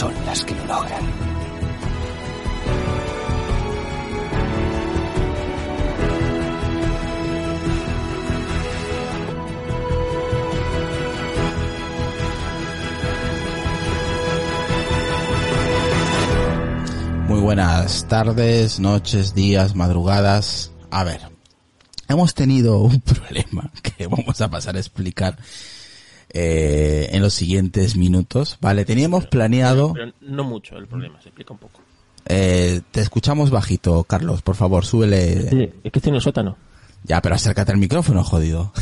son las que lo logran. Muy buenas tardes, noches, días, madrugadas. A ver, hemos tenido un problema que vamos a pasar a explicar eh, en los siguientes minutos. Vale, teníamos planeado... Pero no mucho el problema, se explica un poco. Eh, te escuchamos bajito, Carlos, por favor, súbele. Sí, es que estoy en el sótano. Ya, pero acércate al micrófono, jodido.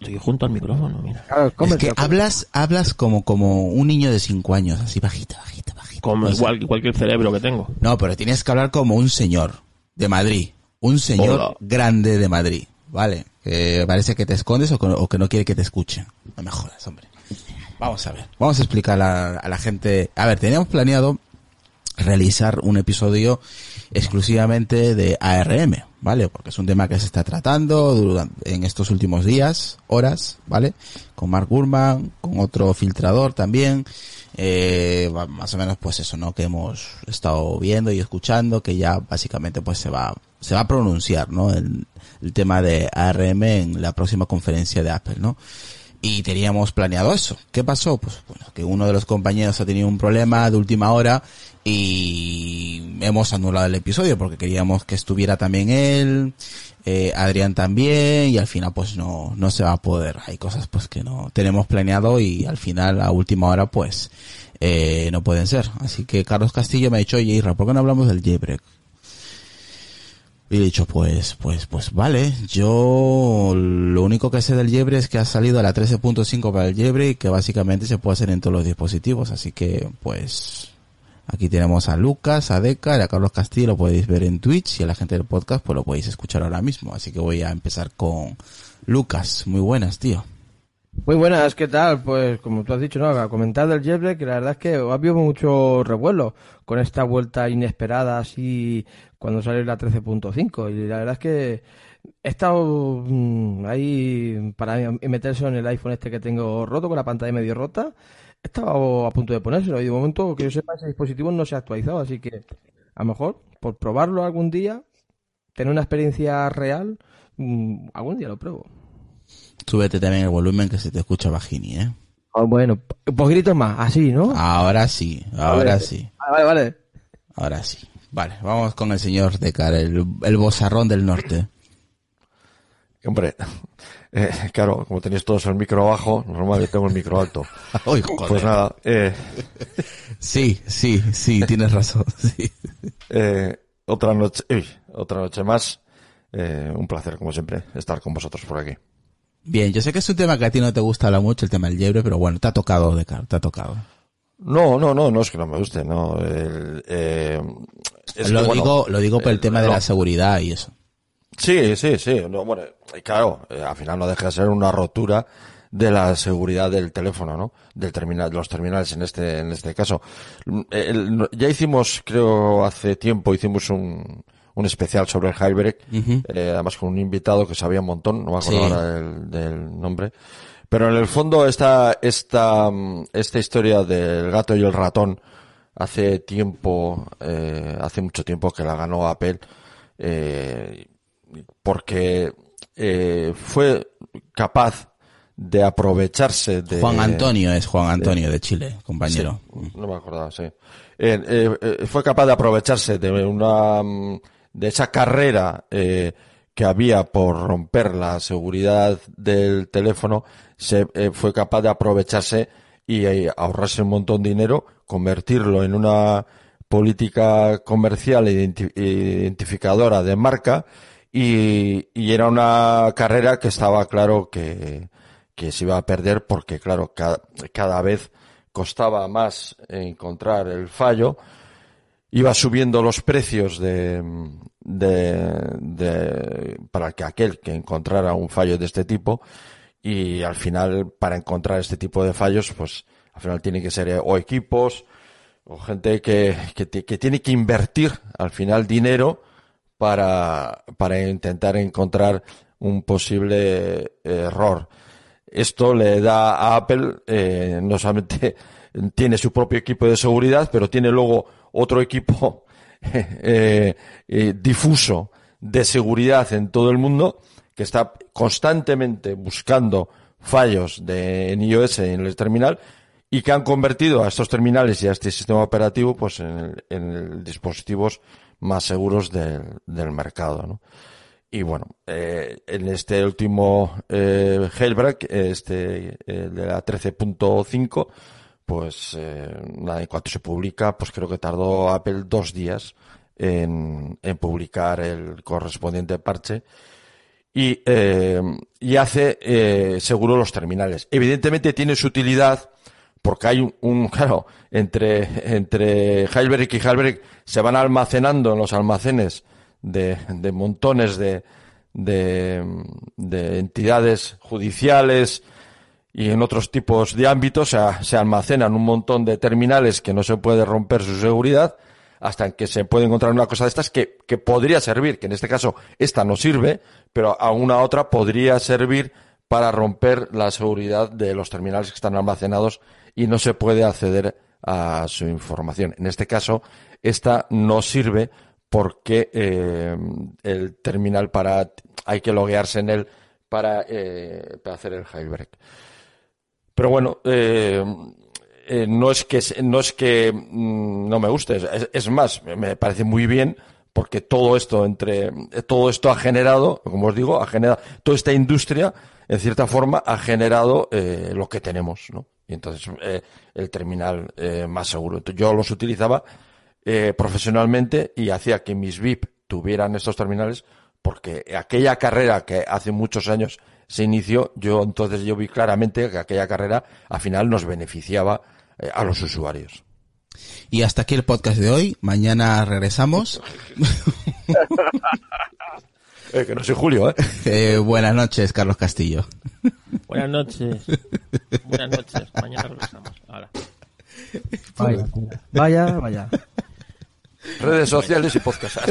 Estoy junto al micrófono, mira. es que hablas, hablas como, como un niño de cinco años, así bajito, bajito, bajito. Como O sea, igual que cualquier cerebro que tengo. No, pero tienes que hablar como un señor de Madrid. Un señor Hola. grande de Madrid. Vale. Que parece que te escondes o que, no quiere que te escuchen. No me jodas, hombre. Vamos a ver. Vamos a explicar a, a la gente. A ver, teníamos planeado realizar un episodio exclusivamente de ARM, ¿vale? Porque es un tema que se está tratando durante, en estos últimos días, horas, ¿vale? Con Mark Gurman, con otro filtrador también, eh, más o menos pues eso, ¿no? Que hemos estado viendo y escuchando, que ya básicamente pues se va, se va a pronunciar, ¿no? El, el tema de ARM en la próxima conferencia de Apple, ¿no? Y teníamos planeado eso. ¿Qué pasó? Pues bueno, que uno de los compañeros ha tenido un problema de última hora y hemos anulado el episodio porque queríamos que estuviera también él, eh, Adrián también y al final pues no, no se va a poder. Hay cosas pues que no tenemos planeado y al final a última hora pues eh, no pueden ser. Así que Carlos Castillo me ha dicho, oye Isra, ¿por qué no hablamos del jailbreak? Y he dicho, pues, pues, pues vale, yo lo único que sé del Yebre es que ha salido a la 13.5 para el Yebre y que básicamente se puede hacer en todos los dispositivos, así que pues aquí tenemos a Lucas, a Deca y a Carlos Castillo, lo podéis ver en Twitch y a la gente del podcast pues lo podéis escuchar ahora mismo, así que voy a empezar con Lucas, muy buenas tío. Muy buenas, ¿qué tal? Pues como tú has dicho, ¿no? A comentar del jailbreak, que la verdad es que ha habido mucho revuelo con esta vuelta inesperada así cuando salió la 13.5 y la verdad es que he estado mm, ahí para meterse en el iPhone este que tengo roto con la pantalla medio rota. He estado a punto de ponérselo y de momento que yo sepa ese dispositivo no se ha actualizado, así que a lo mejor por probarlo algún día, tener una experiencia real, mm, algún día lo pruebo. Súbete también el volumen que se te escucha bajini, eh. Ah, bueno, pues gritos más, así, ¿no? Ahora sí, ahora Vale. sí. Vale, vale. Ahora sí. Vale, vamos con el señor Decar, el, el bozarrón del norte. Hombre, eh, claro, como tenéis todos el micro abajo, normal yo tengo el micro alto. Pues nada, eh, Sí, sí, sí, tienes razón. Sí. eh, otra noche, uy, otra noche más. Eh, un placer, como siempre, estar con vosotros por aquí. Bien, yo sé que es un tema que a ti no te gusta hablar mucho, el tema del liebre, pero bueno, te ha tocado, Decar, te ha tocado. No, no, no, no es que no me guste, no. el, eh, es lo, que, bueno, digo, lo digo por el eh, tema de no. la seguridad y eso. Sí, sí, sí. No, bueno, y claro, eh, al final no deja de ser una rotura de la seguridad del teléfono, ¿no? Del terminal, de los terminales en este, en este caso. Mm, el- no- ya hicimos, creo, hace tiempo hicimos un, un especial sobre el jailbreak, eh, además con un invitado que sabía un montón, no me acuerdo Sí. ahora del, del nombre. Pero en el fondo esta, esta, mm, esta historia del gato y el ratón hace tiempo, eh, hace mucho tiempo que la ganó Apple, eh, porque eh, fue capaz de aprovecharse de... Juan Antonio es Juan Antonio de Chile, compañero. Sí, no me acordaba, sí. Eh, eh, fue capaz de aprovecharse de una mm, de esa carrera eh, que había por romper la seguridad del teléfono, se fue capaz de aprovecharse y ahorrarse un montón de dinero, convertirlo en una política comercial e identi- identificadora de marca y, y era una carrera que estaba claro que, que se iba a perder porque, claro, cada, cada vez costaba más encontrar el fallo, iba subiendo los precios de, de, de- para que aquel que encontrara un fallo de este tipo y al final para encontrar este tipo de fallos pues al final tiene que ser eh, o equipos o gente que, que, ti- que tiene que invertir al final dinero para, para intentar encontrar un posible error. Esto le da a Apple, eh, no solamente tiene su propio equipo de seguridad, pero tiene luego otro equipo eh, eh, difuso de seguridad en todo el mundo que está constantemente buscando fallos de, en iOS en el terminal y que han convertido a estos terminales y a este sistema operativo pues en, en dispositivos más seguros del, del mercado, ¿no? Y bueno, eh, en este último eh, jailbreak, este eh, de la 13.5, pues eh, nada, en cuanto se publica, pues creo que tardó Apple dos días en, en publicar el correspondiente parche y, eh, y hace eh, seguro los terminales. Evidentemente tiene su utilidad porque hay un, un- claro, entre, entre y Jailbreak se van almacenando en los almacenes de, de montones de, de, de entidades judiciales y en otros tipos de ámbitos se, se almacenan un montón de terminales que no se puede romper su seguridad hasta que se puede encontrar una cosa de estas que, que podría servir, que en este caso esta no sirve, pero a una otra podría servir para romper la seguridad de los terminales que están almacenados y no se puede acceder a su información. En este caso, esta no sirve porque eh, el terminal para hay que loguearse en él para, eh, para hacer el jailbreak. Pero bueno, eh, eh, no es que no es que mm, no me guste, es, es más, me- parece muy bien porque todo esto entre todo esto ha generado, como os digo, ha generado toda esta industria en cierta forma ha generado lo que tenemos, ¿no? Y entonces eh, el terminal eh, más seguro. Entonces, yo los utilizaba eh, profesionalmente y hacía que mis VIP tuvieran estos terminales porque aquella carrera que hace muchos años se inició, yo entonces yo vi claramente que aquella carrera al final nos beneficiaba eh, a los usuarios. Y hasta aquí el podcast de hoy. Mañana regresamos. Eh, que no soy Julio, ¿eh? Eh, buenas noches, Carlos Castillo. Buenas noches. Buenas noches. Mañana regresamos. Ahora. Vaya, vaya, vaya. Redes sociales y podcast.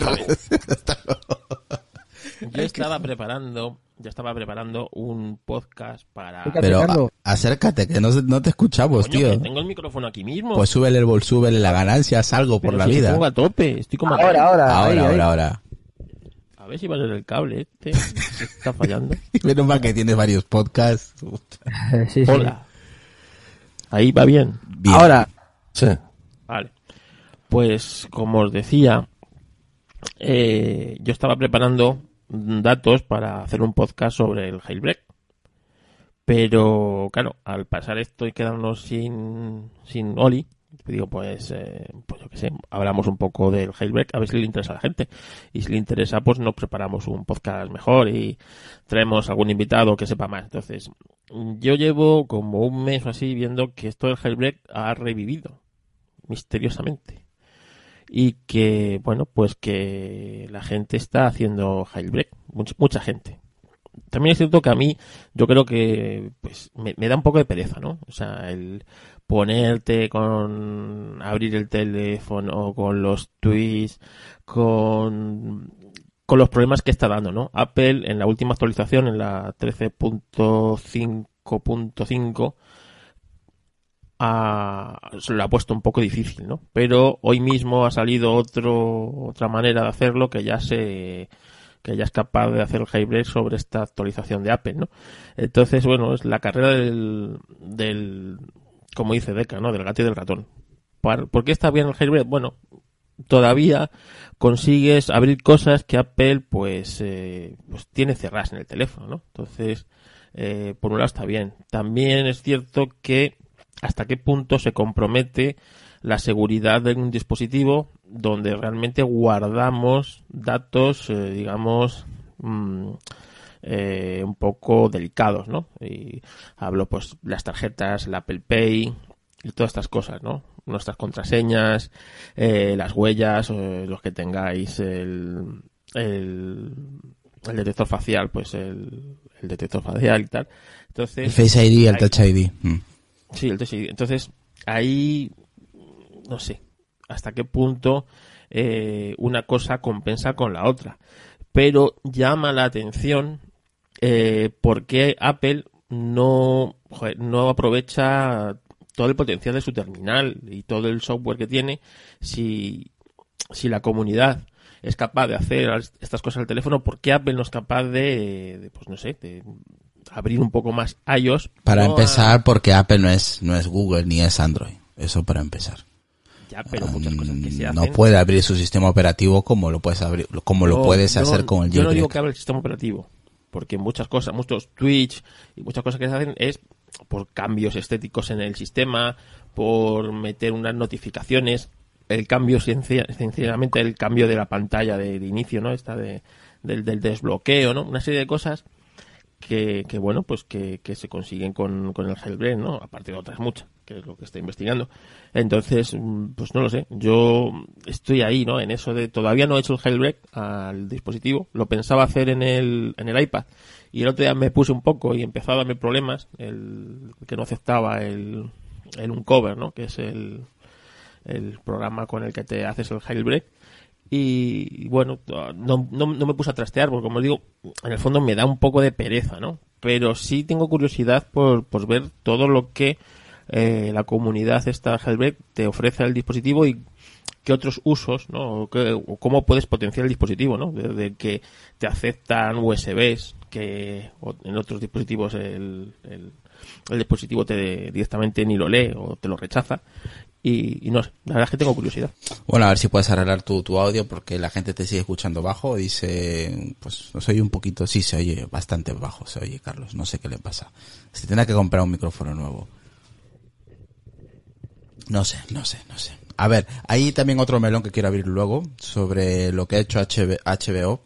Yo estaba preparando, yo estaba preparando un podcast para. Pero a- acércate, que no, no te escuchamos, Coño, tío. que tengo el micrófono aquí mismo. Pues súbele el bol, súbele la ganancia, salgo por Pero la si vida. Pongo a tope, estoy como a Ahora, ahora, Ahora, ahí, ahí. ahora, ahora. A ver si va a ser el cable este. Está fallando. Menos mal que tienes varios podcasts. Sí, sí. Hola. Ahí va bien. Bien. Ahora, Sí. Vale. Pues como os decía, eh, yo estaba preparando datos para hacer un podcast sobre el jailbreak. Pero claro, al pasar esto y quedarnos sin, sin Oli, digo pues, eh, pues yo qué sé, hablamos un poco del jailbreak, a ver si le interesa a la gente. Y si le interesa, pues nos preparamos un podcast mejor y traemos algún invitado que sepa más. Entonces, yo llevo como un mes o así viendo que esto del jailbreak ha revivido misteriosamente. Y que, bueno, pues que la gente está haciendo jailbreak, mucha, mucha gente. También es cierto que a mí, yo creo que, pues, me, me da un poco de pereza, ¿no? O sea, el ponerte con, abrir el teléfono, con los tweets, con, con los problemas que está dando, ¿no? Apple, en la última actualización, en la 13.5.5, ha- se lo ha puesto un poco difícil, ¿no? Pero hoy mismo ha salido otro, otra manera de hacerlo que ya se, que ya es capaz de hacer el jailbreak sobre esta actualización de Apple, ¿no? Entonces, bueno, es la carrera del, del como dice Deca, ¿no? Del gato y del ratón. ¿Por qué está bien el jailbreak? Bueno, todavía consigues abrir cosas que Apple pues, eh, pues tiene cerradas en el teléfono, ¿no? Entonces, eh, por un lado está bien. También es cierto que hasta qué punto se compromete la seguridad de un dispositivo donde realmente guardamos datos, eh, digamos, mm, eh, un poco delicados, ¿no? Y hablo pues las tarjetas, la Apple Pay y todas estas cosas, ¿no? Nuestras contraseñas, eh, las huellas, los que tengáis el, el, el detector facial, pues el, el detector facial y tal. Entonces, el Face ID y el Touch ID. Mm. Sí, el Touch ID. Entonces, ahí, no sé, hasta qué punto eh, una cosa compensa con la otra. Pero llama la atención eh, por qué Apple no, no aprovecha todo el potencial de su terminal y todo el software que tiene si, si la comunidad es capaz de hacer estas cosas al teléfono, ¿por qué Apple no es capaz de, pues no sé, de abrir un poco más iOS? Para empezar, porque Apple no es, no es Google ni es Android. Eso para empezar. Ya, pero muchas cosas que se mm, No puede abrir su sistema operativo como lo puedes abrir, como lo puedes hacer con el Yo no digo que abra el sistema operativo, porque muchas cosas, muchos Twitch y muchas cosas que se hacen es por cambios estéticos en el sistema, por meter unas notificaciones el cambio, sencillamente el cambio de la pantalla de, inicio, ¿no? Esta de, del, desbloqueo, ¿no? Una serie de cosas que, que bueno, pues que, que se consiguen con, con el jailbreak, ¿no? Aparte de otras muchas, que es lo que estoy investigando. Entonces, mm, pues no lo sé. Yo estoy ahí, ¿no? En eso de, todavía no he hecho el jailbreak al dispositivo. Lo pensaba hacer en el, en el iPad. Y el otro día me puse un poco y empezó a darme problemas. El, que no aceptaba el, el uncover, ¿no? Que es el, el programa con el que te haces el jailbreak. Y bueno, no, no, me puse a trastear, porque como digo, en el fondo me da un poco de pereza, ¿no? Pero sí tengo curiosidad por, por ver todo lo que eh, la comunidad esta jailbreak te ofrece al dispositivo y qué otros usos, ¿no? O, cómo puedes potenciar el dispositivo, ¿no? Desde que te aceptan USBs, que en otros dispositivos el, el, el dispositivo te directamente ni lo lee o te lo rechaza y, no sé, la verdad es que tengo curiosidad. Bueno, a ver si puedes arreglar tu, tu audio porque la gente te sigue escuchando bajo. Dice, pues no se oye un poquito, sí, se oye bastante bajo, se oye Carlos, no sé qué le pasa. Se tendrá que comprar un micrófono nuevo. No sé, no sé, no sé. A ver, hay también otro melón que quiero abrir luego sobre lo que ha hecho HBO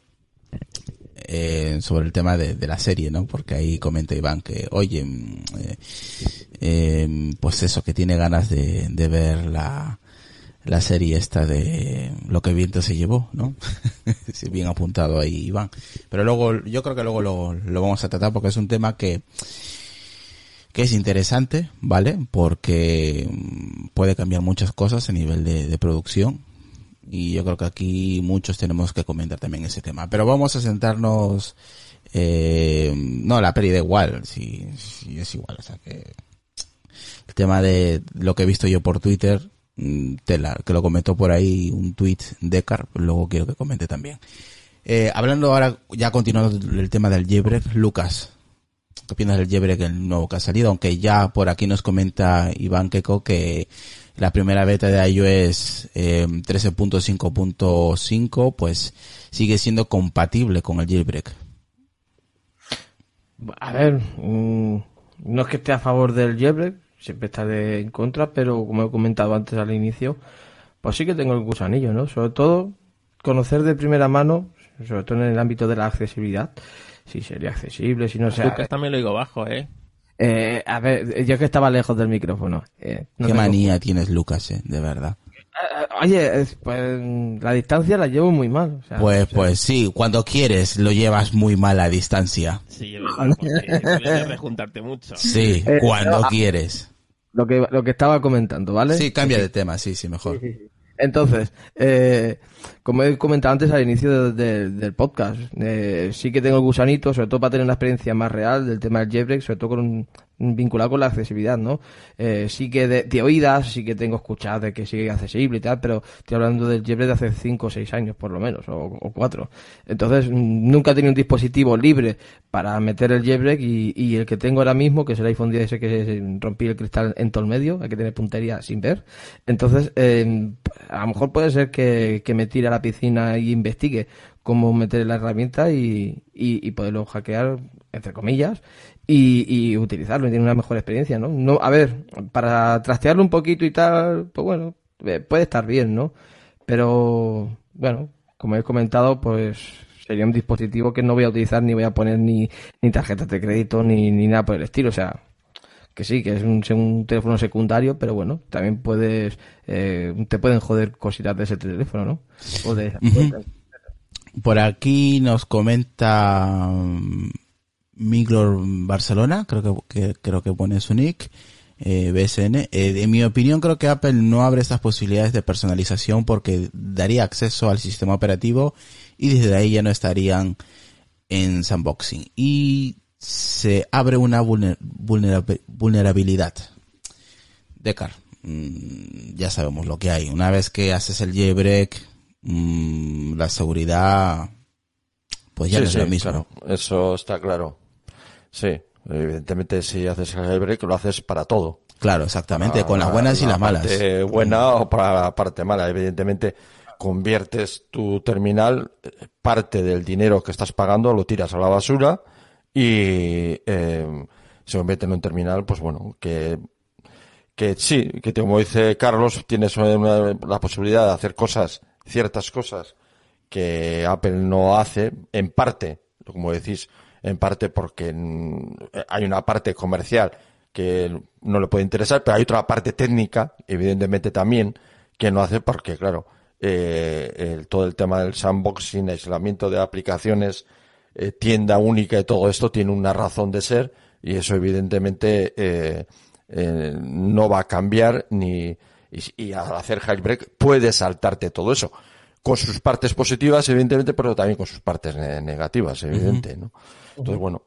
eh, sobre el tema de, la serie, ¿no? Porque ahí comenta Iván que, oye, mm, eh, eh, pues eso, que tiene ganas de, de ver la, la serie esta de lo que viento se llevó, ¿no? Bien apuntado ahí, Iván. Pero luego, yo creo que luego lo, lo vamos a tratar porque es un tema que, que es interesante, ¿vale? Porque mm, puede cambiar muchas cosas a nivel de, producción y yo creo que aquí muchos tenemos que comentar también ese tema. Pero vamos a sentarnos, eh, no, la peli da igual, si, es igual, o sea que el tema de lo que he visto yo por Twitter, mm, que lo comentó por ahí un tweet de Car, luego quiero que comente también. Eh, hablando ahora, ya continuando el tema del jailbreak, Lucas, ¿qué opinas del jailbreak el nuevo que ha salido? Aunque ya por aquí nos comenta Iván Keko que la primera beta de iOS eh, 13.5.5 pues sigue siendo compatible con el jailbreak. A ver, mm, no es que esté a favor del jailbreak, siempre está en contra, pero como he comentado antes al inicio, pues sí que tengo el gusanillo, ¿no? Sobre todo conocer de primera mano, sobre todo en el ámbito de la accesibilidad, si sería accesible, si no sea... Lucas también lo digo bajo, ¿eh? Eh, a ver, yo que estaba lejos del micrófono. Eh, Qué manía tienes, Lucas, eh, de verdad. Eh, oye, pues la distancia la llevo muy mal. pues, pues sí, cuando quieres lo llevas muy mal a distancia. Sí, es verdad, juntarte mucho. Sí, cuando quieres. Lo que, lo que estaba comentando, ¿vale? Sí, cambia de tema, sí, sí, mejor. Entonces, eh, como he comentado antes al inicio de- de- del podcast, eh, sí que tengo el gusanito, sobre todo para tener una experiencia más real del tema del jailbreak, sobre todo con un, vinculado con la accesibilidad, ¿no? Eh, sí que de, de oídas, sí que tengo escuchado de que sigue accesible y tal, pero estoy hablando del jailbreak de hace 5 o 6 años, por lo menos, o, o 4. Entonces, nunca he tenido un dispositivo libre para meter el jailbreak y, y el que tengo ahora mismo, que es el iPhone 10 ese que se- rompí el cristal en todo el medio, hay que tener puntería sin ver. Entonces, eh, a lo mejor puede ser que, que me tire a la piscina y investigue cómo meter la herramienta y, y, y poderlo hackear, entre comillas, y, y utilizarlo y tener una mejor experiencia, ¿no? no A ver, para trastearlo un poquito y tal, pues bueno, eh, puede estar bien, ¿no? Pero, bueno, como he comentado, pues sería un dispositivo que no voy a utilizar ni voy a poner ni, ni tarjetas de crédito ni, ni nada por el estilo, o sea, que sí, que es un, un teléfono secundario, pero bueno, también puedes, eh, te pueden joder cositas de ese teléfono, ¿no? O de, Por aquí nos comenta mm, Miglor Barcelona, creo que, que- creo que pone su nick, eh, BSN. Eh, en mi opinión creo que Apple no abre estas posibilidades de personalización porque daría acceso al sistema operativo y desde ahí ya no estarían en sandboxing. Y se abre una vulner- vulnerab- vulnerabilidad. Decar, mm, ya sabemos lo que hay. Una vez que haces el jailbreak, mm, la seguridad, pues ya Sí, no es sí, lo mismo. claro, eso está claro. Sí, evidentemente si haces el jailbreak lo haces para todo. Claro, exactamente, con las buenas y la las malas. parte buena o para la parte mala. Evidentemente, conviertes tu terminal, eh, parte del dinero que estás pagando lo tiras a la basura y eh, se convierte en un terminal, pues bueno, que que sí, que como dice Carlos, tienes la posibilidad de hacer cosas, ciertas cosas que Apple no hace, en parte, como decís, en parte porque mm, hay una parte comercial que no le puede interesar, pero hay otra parte técnica, evidentemente también, que no hace porque, claro, eh, el- todo el tema del sandboxing, aislamiento de aplicaciones, eh, tienda única y todo esto tiene una razón de ser y eso evidentemente eh, eh, no va a cambiar ni y, y al hacer jailbreak puedes saltarte todo eso. Con sus partes positivas evidentemente pero también con sus partes ne- negativas evidente ¿no? entonces bueno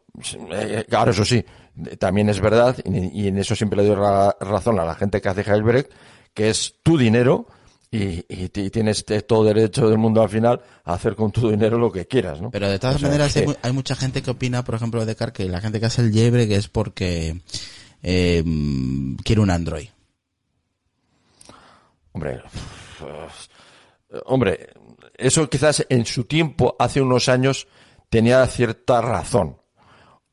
eh, claro eso sí también es verdad y, y en eso siempre le doy ra- razón a la gente que hace jailbreak que es tu dinero y, y ti- tienes todo derecho del mundo al final a hacer con tu dinero lo que quieras, ¿no? Pero de todas O sea, maneras que- hay, mu- hay mucha gente que opina, por ejemplo, de Car, que la gente que hace el jailbreak es porque eh, mm, quiere un Android. Hombre, hombre, eso quizás en su tiempo, hace unos años, tenía cierta razón.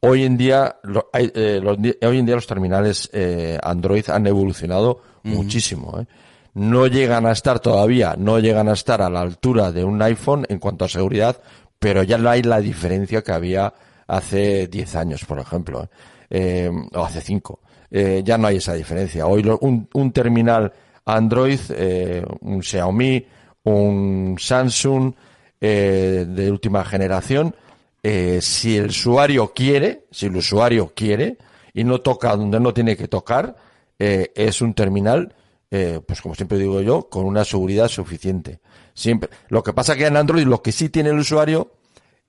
Hoy en día, lo- hay, eh, los hoy en día los terminales eh, Android han evolucionado muchísimo. ¿eh? No llegan a estar todavía, no llegan a estar a la altura de un iPhone en cuanto a seguridad, pero ya no hay la diferencia que había hace 10 años, por ejemplo, ¿eh? O hace 5. Eh, ya no hay esa diferencia. Hoy lo- un, un terminal Android, eh, un Xiaomi, un Samsung eh, de última generación, si el usuario quiere, si el usuario quiere y no toca donde no tiene que tocar, es un terminal, eh, pues como siempre digo yo, con una seguridad suficiente. Siempre. Lo que pasa que en Android lo que sí tiene el usuario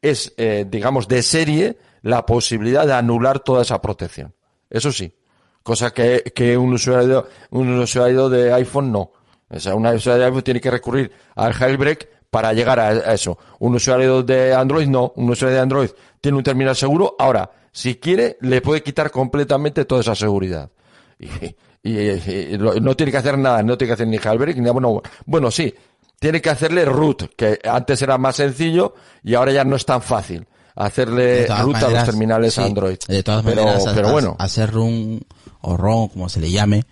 es, eh, digamos, de serie la posibilidad de anular toda esa protección. Eso sí. Cosa que, un usuario, un usuario de iPhone no. O sea, un usuario de iPhone tiene que recurrir al jailbreak para llegar a, a eso. Un usuario de Android no. Un usuario de Android tiene un terminal seguro. Ahora, si quiere, le puede quitar completamente toda esa seguridad. Y, y- y lo- no tiene que hacer nada, no tiene que hacer ni jailbreak ni. Bueno, bueno, sí, tiene que hacerle root, que antes era más sencillo y ahora ya no es tan fácil hacerle root a los terminales sí, Android. De todas pero, maneras, pero a- bueno, hacer run o ron, como se le llame,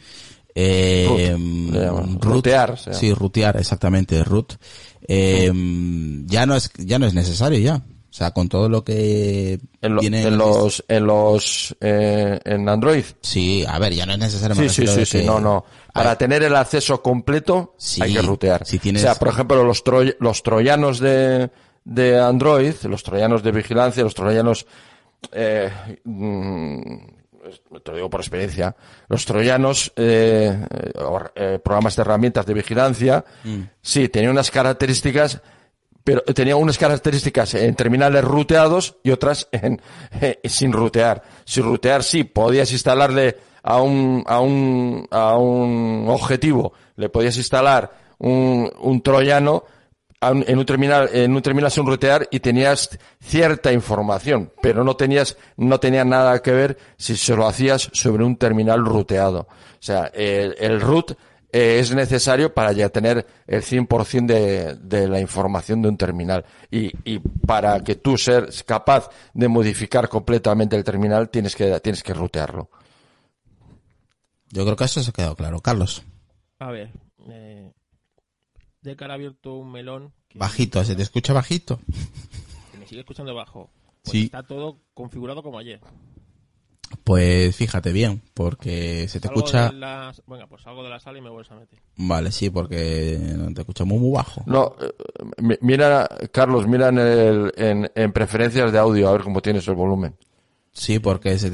eh, Root, mm, Rutear, sí, rutear, exactamente, root, eh, ya no es, ya no es necesario ya. O sea, con todo lo que en, lo- en los, en los, eh, en Android. Sí, a ver, ya no es necesario. Sí, sí, sí, sí, que- no, no. Para tener el acceso completo Sí, hay que rutear. si tienes- O sea, por ejemplo, los, troy- los troyanos de, de Android, los troyanos de vigilancia, los troyanos, eh, mm, te lo digo por experiencia, los troyanos, eh, eh, programas de herramientas de vigilancia, mm. sí, tenían unas características pero tenía unas características en terminales ruteados y otras en, sin rutear. Sin rutear sí, podías instalarle a un, a un, a un objetivo, le podías instalar un, un troyano en un terminal, en un terminal sin rutear y tenías cierta información, pero no tenías, no tenía nada que ver si se lo hacías sobre un terminal ruteado. O sea, el root eh, es necesario para ya tener el 100% de, de la información de un terminal. Y, y para que tú seas capaz de modificar completamente el terminal, tienes que, tienes que rutearlo. Yo creo que eso se ha quedado claro. Carlos. A ver, eh, de cara abierto un melón. Bajito, ¿se te escucha bajito? me sigue escuchando bajo. Pues sí. Está todo configurado como ayer. Pues fíjate bien, porque se te escucha... Venga, pues salgo de la sala y me vuelves a meter. Vale, sí, porque te escuchamos muy bajo. No, eh, mira, Carlos, mira en, el, en, preferencias de audio a ver cómo tienes el volumen. Sí, porque se,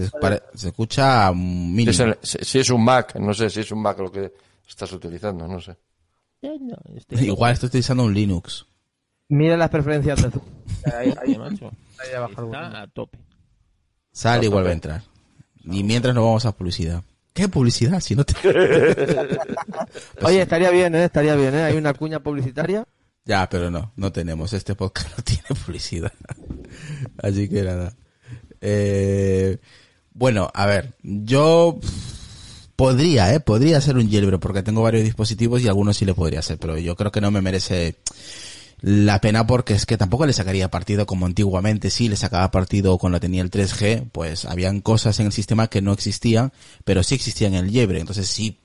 se escucha mínimo. Si es, un Mac, no sé si es un Mac lo que estás utilizando, no sé. Igual estoy utilizando un Linux. Mira las preferencias de ahí, ahí, macho. Ahí Está a tope. Sale y vuelve a entrar. Y mientras nos vamos a publicidad. ¿Qué publicidad? Si no te... Oye, estaría bien, ¿eh? Estaría bien, ¿eh? Hay una cuña publicitaria. Ya, pero no, no tenemos. Este podcast no tiene publicidad. Así que nada. Eh, bueno, a ver, yo podría, ¿eh? Podría ser un jailbreak porque tengo varios dispositivos y algunos sí le podría hacer, pero yo creo que no me merece la pena porque es que tampoco le sacaría partido como antiguamente, sí, le sacaba partido cuando tenía el 3G, pues habían cosas en el sistema que no existían, pero sí existían en el jailbreak, entonces sí,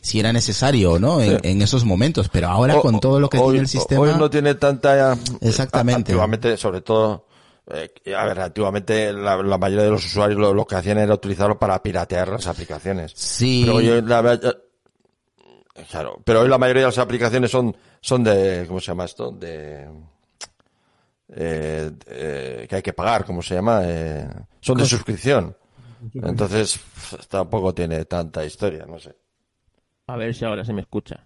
si era necesario, ¿no? En, esos momentos, pero ahora con todo lo que tiene el sistema... Hoy no tiene tanta... Exactamente. Antiguamente, sobre todo... Eh, a ver, antiguamente la, mayoría de los usuarios lo, que hacían era utilizarlo para piratear las aplicaciones. Sí. Pero hoy, claro, pero hoy la mayoría de las aplicaciones son son de, ¿cómo se llama esto? De, eh, eh, que hay que pagar, ¿cómo se llama? Eh, son de suscripción. Entonces, tampoco tiene tanta historia, no sé. A ver si ahora se me escucha.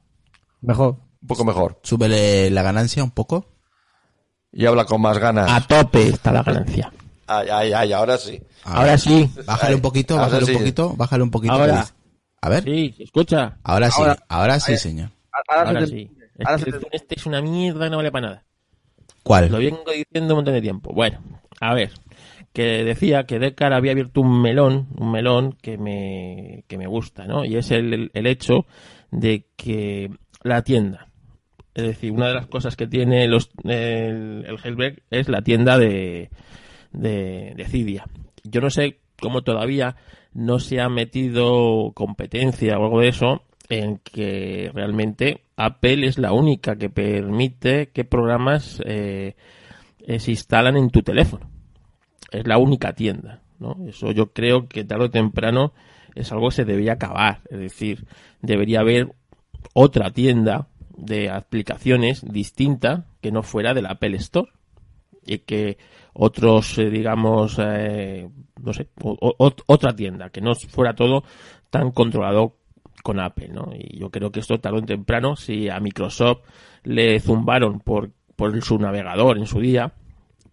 Mejor. Un poco mejor. Súbele la ganancia un poco. Y habla con más ganas. A tope está la ganancia. Ay, ay, ay, ahora sí. Ahora, sí. Bájale un poquito, bájale un poquito, bájale un poquito. Ahora. A ver. Sí, escucha. Ahora sí, ahora, sí, señor. Ahora, sí. Este, es una mierda que no vale para nada. ¿Cuál? Lo vengo diciendo un montón de tiempo. Bueno, a ver, que decía que Decar había abierto un melón, un melón que me, que me gusta, ¿no? Y es el, el hecho de que la tienda, es decir, una de las cosas que tiene los, el, el es la tienda de, de, de Cydia. Yo no sé cómo todavía no se ha metido competencia o algo de eso en que realmente Apple es la única que permite que programas eh, eh, se instalan en tu teléfono. Es la única tienda. ¿no? Eso yo creo que tarde o temprano es algo que se debería acabar. Es decir, debería haber otra tienda de aplicaciones distinta que no fuera del Apple Store. Y que otros, eh, digamos, no sé, otra tienda, que no fuera todo tan controlado con Apple, ¿no? Y yo creo que esto tarde o temprano, si a Microsoft le zumbaron por, por su navegador en su día,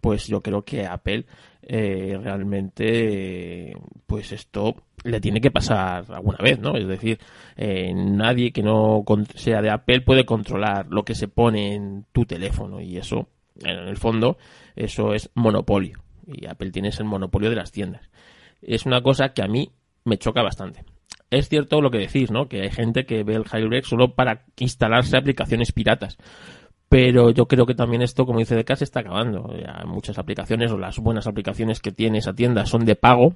pues yo creo que Apple eh, realmente, pues esto le tiene que pasar alguna vez, ¿no? Es decir, eh, nadie que no sea de Apple puede controlar lo que se pone en tu teléfono y eso, en el fondo, eso es monopolio y Apple tiene ese monopolio de las tiendas. Es una cosa que a mí me choca bastante es cierto lo que decís, ¿no? Que hay gente que ve el jailbreak solo para instalarse aplicaciones piratas. Pero yo creo que también esto, como dice Deca, se está acabando. muchas aplicaciones o las buenas aplicaciones que tiene esa tienda son de pago.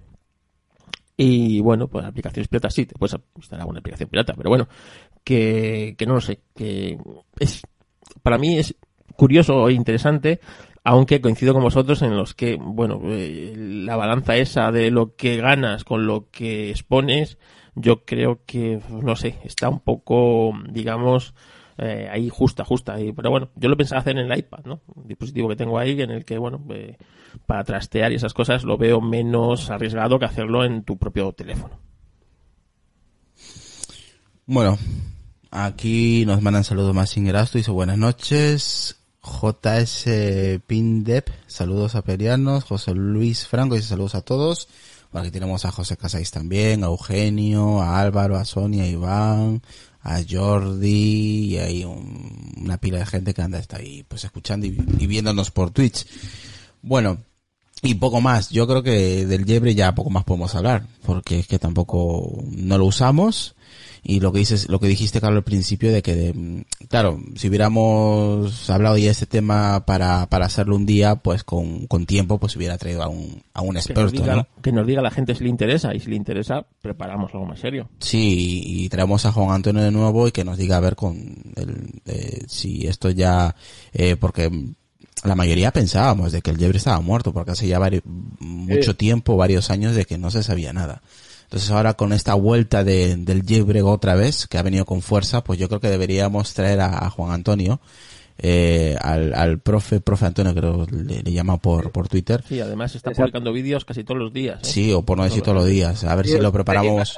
Y bueno, pues aplicaciones piratas sí, te puedes instalar una aplicación pirata, pero bueno, que, que no lo sé, que es, para mí es curioso e interesante aunque coincido con vosotros en los que, bueno, eh, la balanza esa de lo que ganas con lo que expones, yo creo que, no sé, está un poco, digamos, eh, ahí justa, justa. Pero bueno, yo lo pensaba hacer en el iPad, ¿no? Un dispositivo que tengo ahí en el que, bueno, eh, para trastear y esas cosas lo veo menos arriesgado que hacerlo en tu propio teléfono. Bueno, aquí nos mandan saludos más sin Erasto, dice buenas noches. JS Pindep, saludos a Perianos, José Luis Franco dice saludos a todos. Bueno, aquí tenemos a José Casais también, a Eugenio, a Álvaro, a Sonia, a Iván, a Jordi y hay un- una pila de gente que anda está ahí pues escuchando y, y viéndonos por Twitch. Bueno, y poco más. Yo creo que del Yebre ya poco más podemos hablar, porque es que tampoco no lo usamos. Y lo que dices, lo que dijiste, Carlos, al principio de que, de- claro, si hubiéramos hablado ya de este tema para, para hacerlo un día, pues con, con tiempo, pues hubiera traído a un, a un Que nos, experto, diga, ¿no? que nos diga la gente si le interesa y si le interesa, preparamos algo más serio. Sí, y traemos a Juan Antonio de nuevo y que nos diga a ver con el, eh, si esto ya, eh, porque la mayoría pensábamos de que el Yebre estaba muerto, porque hace ya mucho tiempo, varios años de que no se sabía nada. Entonces ahora con esta vuelta de, del Yebre otra vez, que ha venido con fuerza, pues yo creo que deberíamos traer a, a Juan Antonio, eh, al, al profe, profe Antonio creo le, le llama por, por Twitter. Sí, además está publicando vídeos casi todos los días. ¿eh? Sí, o por no decir todos los días. A ver si lo preparamos.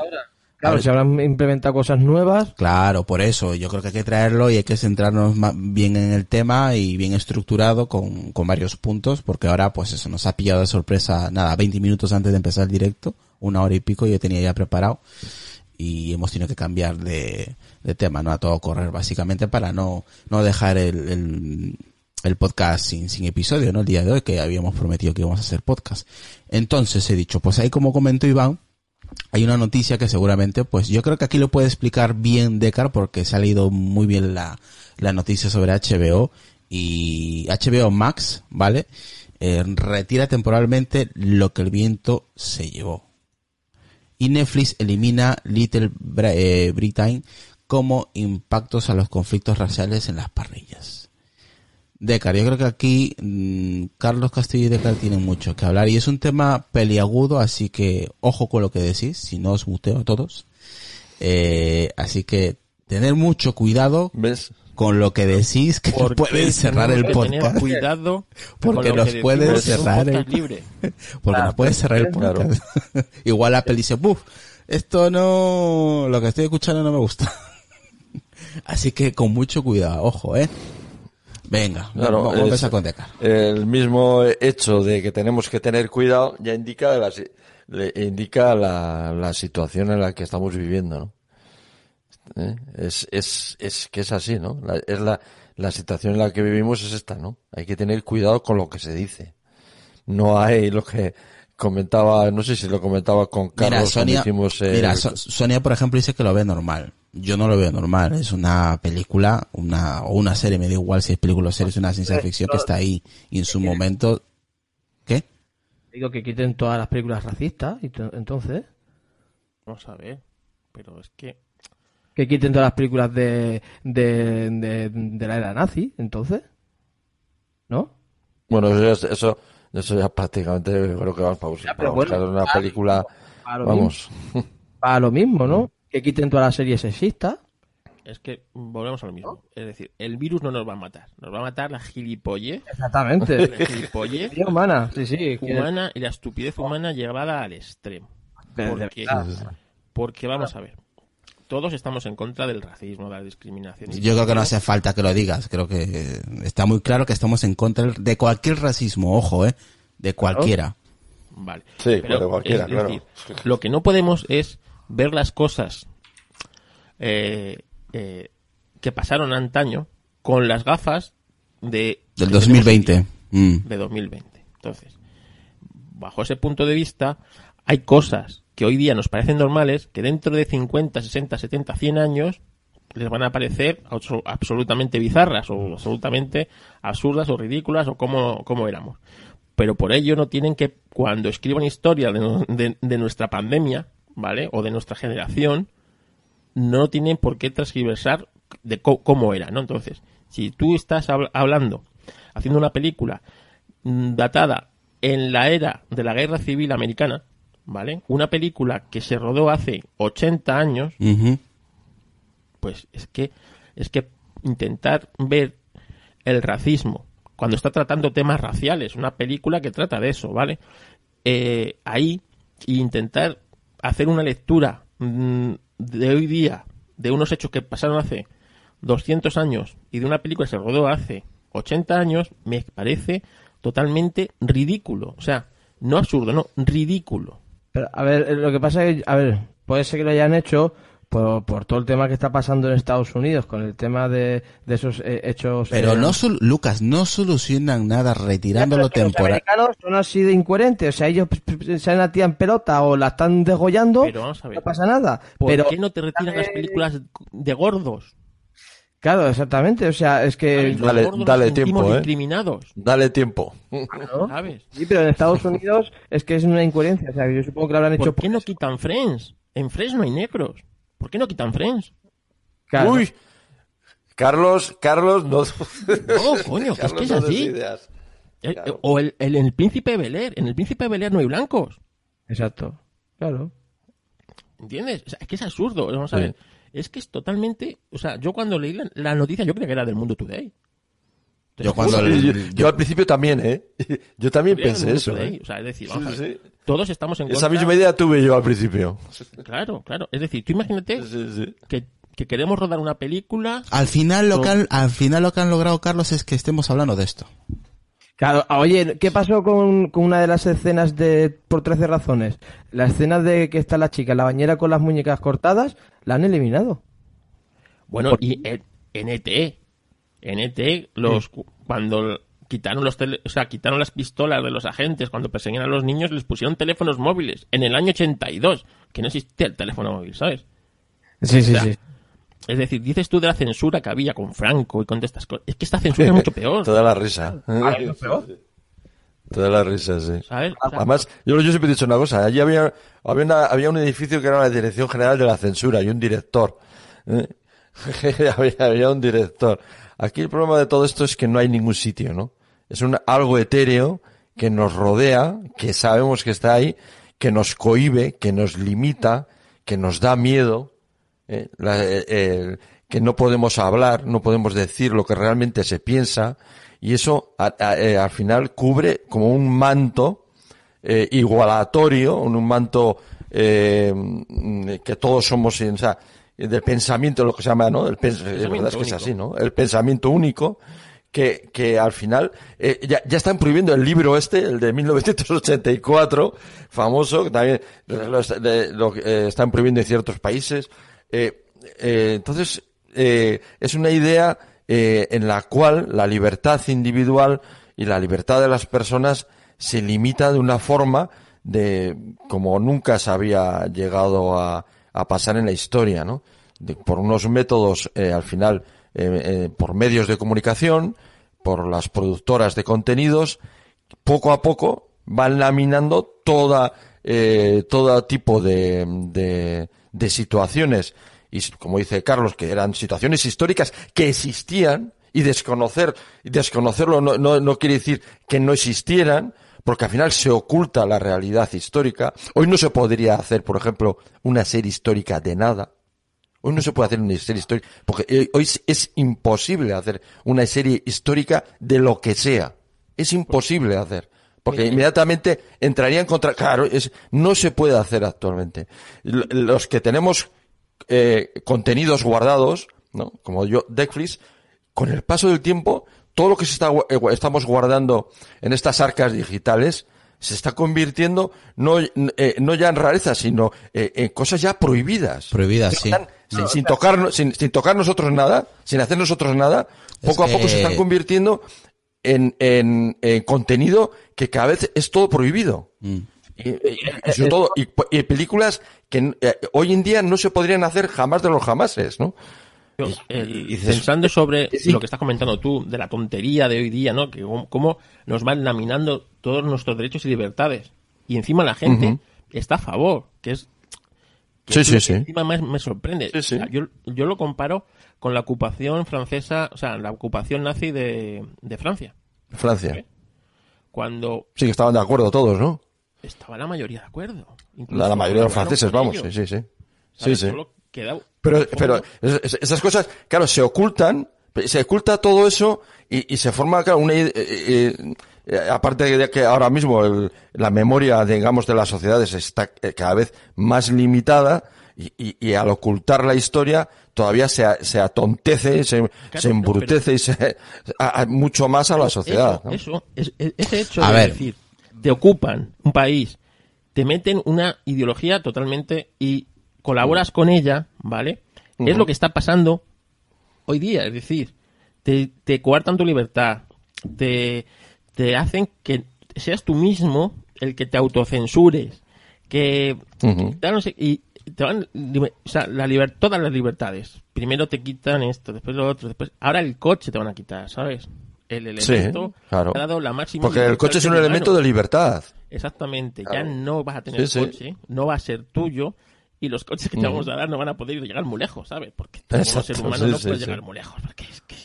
Claro, si habrán implementado cosas nuevas, Claro, por eso. Yo creo que hay que traerlo y hay que centrarnos bien en el tema y bien estructurado con, con varios puntos, porque ahora pues eso nos ha pillado de sorpresa, nada, 20 minutos antes de empezar el directo, una hora y pico yo tenía ya preparado y hemos tenido que cambiar de, de tema, ¿no? A todo correr básicamente para no, no dejar el, el, el podcast sin, sin episodio, ¿no? El día de hoy que habíamos prometido que íbamos a hacer podcast. Entonces he dicho, pues ahí como comentó Iván, hay una noticia que seguramente, pues yo creo que aquí lo puede explicar bien Decar porque se ha leído muy bien la, la noticia sobre HBO y HBO Max, ¿vale? Eh, retira temporalmente lo que el viento se llevó. Y Netflix elimina Little eh, Britain como impactos a los conflictos raciales en las parrillas. Decar, yo creo que aquí mm, Carlos Castillo y Decar tienen mucho que hablar y es un tema peliagudo, así que ojo con lo que decís, si no os muteo a todos. Eh, así que tener mucho cuidado ¿Ves? con lo que decís, que nos pueden cerrar el podcast. cuidado Porque nos pueden cerrar el- podcast libre. Porque nos puede cerrar el Claro. podcast. Igual Apple dice, buf, esto no, lo que estoy escuchando no me gusta. Así que con mucho cuidado, ojo, eh. Venga, Claro, vamos a empezar con. El mismo hecho de que tenemos que tener cuidado ya indica la, si- le indica la, la situación en la que estamos viviendo, ¿no? ¿Eh? Es, es, es que es así, ¿no? La- es la, la situación en la que vivimos es esta, ¿no? Hay que tener cuidado con lo que se dice. No hay lo que comentaba, no sé si lo comentaba con Carlos Mira, Sonia, hicimos mira, So- Sonia, por ejemplo, dice que lo ve normal. Yo no lo veo normal. Es una película, una, o una serie, me da igual si es película o serie, es una ciencia ficción que está ahí y en su momento, ¿qué? digo que quiten todas las películas racistas, y to- entonces, Vamos a ver. Pero es que que quiten todas las películas de, de, de, de la era nazi, entonces, ¿no? Bueno, eso, ya- eso, eso ya prácticamente creo que vamos para, Ya, para pero buscar bueno, una película, Para vamos. mismo, para lo mismo, ¿no? Que quiten todas las series sexistas. es que volvemos a lo mismo. Es decir, el virus no nos va a matar. Nos va a matar la gilipollez, Exactamente. la gilipollez Vida humana, sí, sí. humana y la estupidez humana llevada al extremo. Porque, porque vamos a ver. Todos estamos en contra del racismo, de la discriminación. Yo creo que no hace falta que lo digas. Creo que está muy claro que estamos en contra de cualquier racismo, ojo, eh. De cualquiera. Vale. Sí, Pero, de cualquiera, es claro. decir, lo que no podemos es ver las cosas eh, eh, que pasaron antaño con las gafas de Del que 2020. tenemos hoy Mm. de 2020. Entonces, bajo ese punto de vista, hay cosas que hoy día nos parecen normales que dentro de 50, 60, 70, 100 años les van a parecer abso- absolutamente bizarras o absolutamente absurdas o ridículas o como, como éramos. Pero por ello no tienen que, cuando escriban historia de- de nuestra pandemia, ¿vale? O de nuestra generación, no tienen por qué transgiversar de cómo era, ¿no? Entonces, si tú estás habl- hablando, haciendo una película mm, datada en la era de la Guerra Civil Americana, ¿vale? Una película que se rodó hace 80 años, pues es que es que intentar ver el racismo cuando está tratando temas raciales, una película que trata de eso, ¿vale? Eh, ahí e intentar hacer una lectura mm, de hoy día de unos hechos que pasaron hace 200 años y de una película que se rodó hace 80 años me parece totalmente ridículo. O sea, no absurdo, no, ridículo. Pero, a ver, lo que pasa es que, a ver, puede ser que lo hayan hecho por, por todo el tema que está pasando en Estados Unidos, con el tema de, de esos eh, hechos... Pero eh, no, Lucas, no solucionan nada retirándolo temporal. Los americanos son así de incoherentes. O sea, ellos se han en pelota o la están degollando, Pero vamos a ver. no pasa nada. ¿Por pero, qué no te retiran las películas de gordos? claro, exactamente. O sea, es que... Dale- gordos dale tiempo, ¿eh? discriminados, Dale tiempo. ¿no? ¿sabes? Sí, pero en Estados Unidos es que es una incoherencia. O sea, yo supongo que lo habrán hecho... ¿Por qué no quitan Friends? En Friends no hay negros. ¿Por qué no quitan Friends? Claro. Uy, Carlos, Carlos, no. No, coño, que es que es así. ideas. Eh, Claro. O el, el, en el Príncipe de Bel Air. En el Príncipe de Bel Air no hay blancos. Exacto. Claro. ¿Entiendes? O sea, es que es absurdo. Vamos a Sí. ver. Es que es totalmente. O sea, yo cuando leí la, la noticia, yo creía que era del Mundo Today. Yo lo cuando juro. el- yo, yo- yo al principio también, ¿eh? Yo también pensé eso, Today. ¿eh? O sea, es decir, Sí, vamos a ver. sí. Todos estamos en Esa contra. misma idea tuve yo al principio. Claro, claro. Es decir, tú imagínate Sí, sí. que, que queremos rodar una película. Al final lo que han, al final lo que han logrado Carlos es que estemos hablando de esto. Claro, oye, ¿qué pasó con, con una de las escenas de por 13 razones? La escena de que está la chica en la bañera con las muñecas cortadas, la han eliminado. Bueno, y en, ET. En ET, los, cuando quitaron los tele- o sea, quitaron las pistolas de los agentes cuando perseguían a los niños, les pusieron teléfonos móviles. En el año 82, que no existía el teléfono móvil, ¿sabes? Sí, sí, O sea, sí. Es decir, dices tú de la censura que había con Franco y con estas cosas. Es que esta censura es mucho peor, Toda la risa. Toda la risa, sí. ¿sabes? O sea, Además, yo, yo siempre he dicho una cosa. Allí había, había, una- había un edificio que era la Dirección General de la Censura y un director. ¿eh? había, había un director. Aquí el problema de todo esto es que no hay ningún sitio, ¿no? Es un, algo etéreo que nos rodea, que sabemos que está ahí, que nos cohibe, que nos limita, que nos da miedo, ¿eh? La- eh, que no podemos hablar, no podemos decir lo que realmente se piensa, y eso a- a- eh, al final cubre como un manto igualatorio, un, manto eh, mm, que todos somos, o sea, de pensamiento, lo que se llama, ¿no? El pens- es verdad es que es así, ¿no? El pensamiento único, que, que al final, eh, ya, ya están prohibiendo el libro este, el de 1984, famoso, que también lo, de- eh, están prohibiendo en ciertos países. Eh, eh, entonces, eh, es una idea eh, en la cual la libertad individual y la libertad de las personas se limita de una forma de como nunca se había llegado a, a pasar en la historia, ¿no? De- por unos métodos, al final, eh, eh, por medios de comunicación, por las productoras de contenidos, poco a poco van laminando toda, eh, todo tipo de, de, situaciones. Y como dice Carlos, que eran situaciones históricas que existían y desconocer, desconocerlo no, no, no quiere decir que no existieran, porque al final se oculta la realidad histórica. Hoy no se podría hacer, por ejemplo, una serie histórica de nada. Hoy no se puede hacer una serie histórica, porque eh, hoy es- es imposible hacer una serie histórica de lo que sea. Es imposible hacer. Porque inmediatamente entraría en contra, claro, es, no se puede hacer actualmente. Los que tenemos eh, contenidos guardados, ¿no? Como yo, Netflix, con el paso del tiempo, todo lo que se está, eh, estamos guardando en estas arcas digitales se está convirtiendo no, eh, no ya en rareza, sino eh, en cosas ya prohibidas. Prohibidas, sí. Están sin, sin tocar, sin, sin tocar nosotros nada, sin hacer nosotros nada, Es poco a poco se están convirtiendo en, en, en contenido que cada vez es todo prohibido. Mm. Y, y- y sobre todo, y, y películas que eh, hoy en día no se podrían hacer jamás de los jamases, ¿no? El- pensando sobre Sí. lo que estás comentando tú, de la tontería de hoy día, ¿no? Que cómo, nos van laminando todos nuestros derechos y libertades. Y encima la gente está a favor, que es... que Sí, es sí, que sí. Encima más me sorprende. Sí, sí. O sea, yo, yo lo comparo con la ocupación francesa, o sea, la ocupación nazi de, de Francia. Francia. Cuando Sí, que estaban de acuerdo todos, ¿no? estaba la mayoría de acuerdo. La, mayoría de los franceses, vamos, sí, sí, sí. Sí, sí. Solo Pero, pero es- es- esas cosas, claro, se ocultan, Se oculta todo eso y, y se forma claro, una, eh, eh, aparte de que ahora mismo el- la memoria, digamos, de las sociedades está eh, cada vez más limitada y, y- y al ocultar la historia todavía se, se atontece, se, se no, embrutece y se, a- a- mucho más a la sociedad. ¿no? Eso, es- ese hecho A de ver. decir, te ocupan un país, te meten una ideología totalmente y colaboras con ella, ¿vale? Es lo que está pasando hoy día, es decir, te, te coartan tu libertad, te, te hacen que seas tú mismo el que te autocensures, que no sé, y te van o sea, la liber- todas las libertades. Primero te quitan esto, después lo otro, después ahora el coche te van a quitar, ¿sabes? El Sí, elemento claro. te ha dado la máxima Porque el coche es un elemento humano. de libertad. Exactamente, ya Claro. no vas a tener Sí, sí. coche, no va a ser tuyo y los coches que te vamos a dar no van a poder llegar muy lejos, ¿sabes? Porque tú como Exacto, ser humano sí, no sí, puedes sí. llegar muy lejos. Porque es que,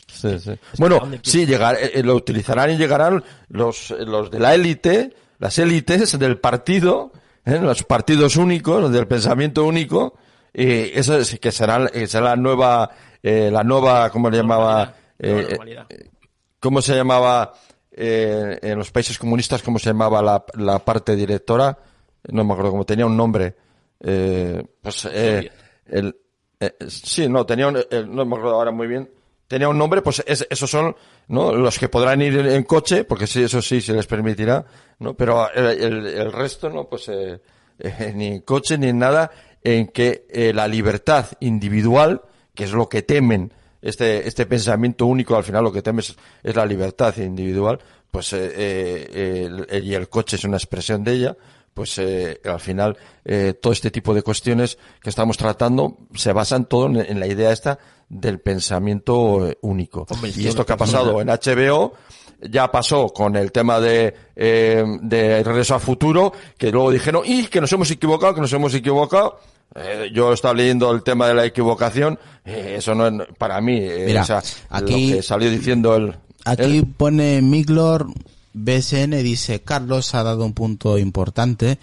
es Bueno, ¿a dónde quieres sí, llegar, eh, eh, lo utilizarán y llegarán los, los de la élite, las élites del partido, ¿eh? los partidos únicos, los del pensamiento único, y eso es que será, eh, será la nueva, eh, la nueva, ¿cómo le llamaba? Normalidad, Eh, normalidad. ¿Cómo se llamaba eh, en los países comunistas? ¿Cómo se llamaba la, la parte directora? No me acuerdo cómo tenía un nombre. Eh, pues eh, el, eh, sí, no tenía un, eh, no me acuerdo ahora muy bien. Tenía un nombre, pues es- esos son no los que podrán ir en, coche, porque sí, eso sí se les permitirá, no, pero el, el- el resto no, pues eh, eh, ni en coche ni en nada, en que eh, la libertad individual, que es lo que temen este, este pensamiento único, al final lo que temes es la libertad individual, pues eh, eh, el- el- y el coche es una expresión de ella, pues eh, al final eh, todo este tipo de cuestiones que estamos tratando se basan todo en, en la idea esta del pensamiento eh, único. Hombre, y esto que ha pasado en HBO ya pasó con el tema de, eh, de Regreso al Futuro, que luego dijeron, y que nos hemos equivocado, que nos hemos equivocado. Eh, yo estaba leyendo el tema de la equivocación, eh, eso no es para mí, eh, Mira, o sea, aquí- lo que salió diciendo el... Aquí el- pone Miglor, BSN dice, Carlos ha dado un punto importante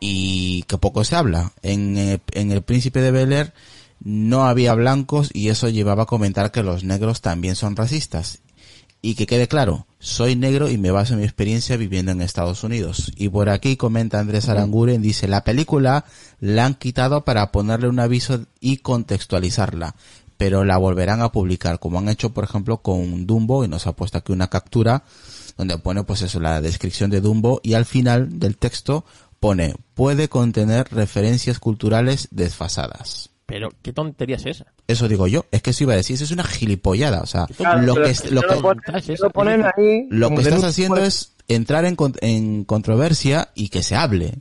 y que poco se habla. En, eh, en El Príncipe de Bel Air no había blancos y eso llevaba a comentar que los negros también son racistas. Y que quede claro, soy negro y me baso en mi experiencia viviendo en Estados Unidos. Y por aquí comenta Andrés Aranguren, dice, la película la han quitado para ponerle un aviso y contextualizarla, pero la volverán a publicar, como han hecho por ejemplo con Dumbo, y nos ha puesto aquí una captura, donde pone pues eso, la descripción de Dumbo, y al final del texto pone, puede contener referencias culturales desfasadas. Pero, ¿qué tontería es esa? Eso digo yo, es que eso iba a decir, eso es una gilipollada, o sea, Claro, lo que, lo que lo lo ponen ahí. lo estás haciendo es entrar en, en controversia y que se hable.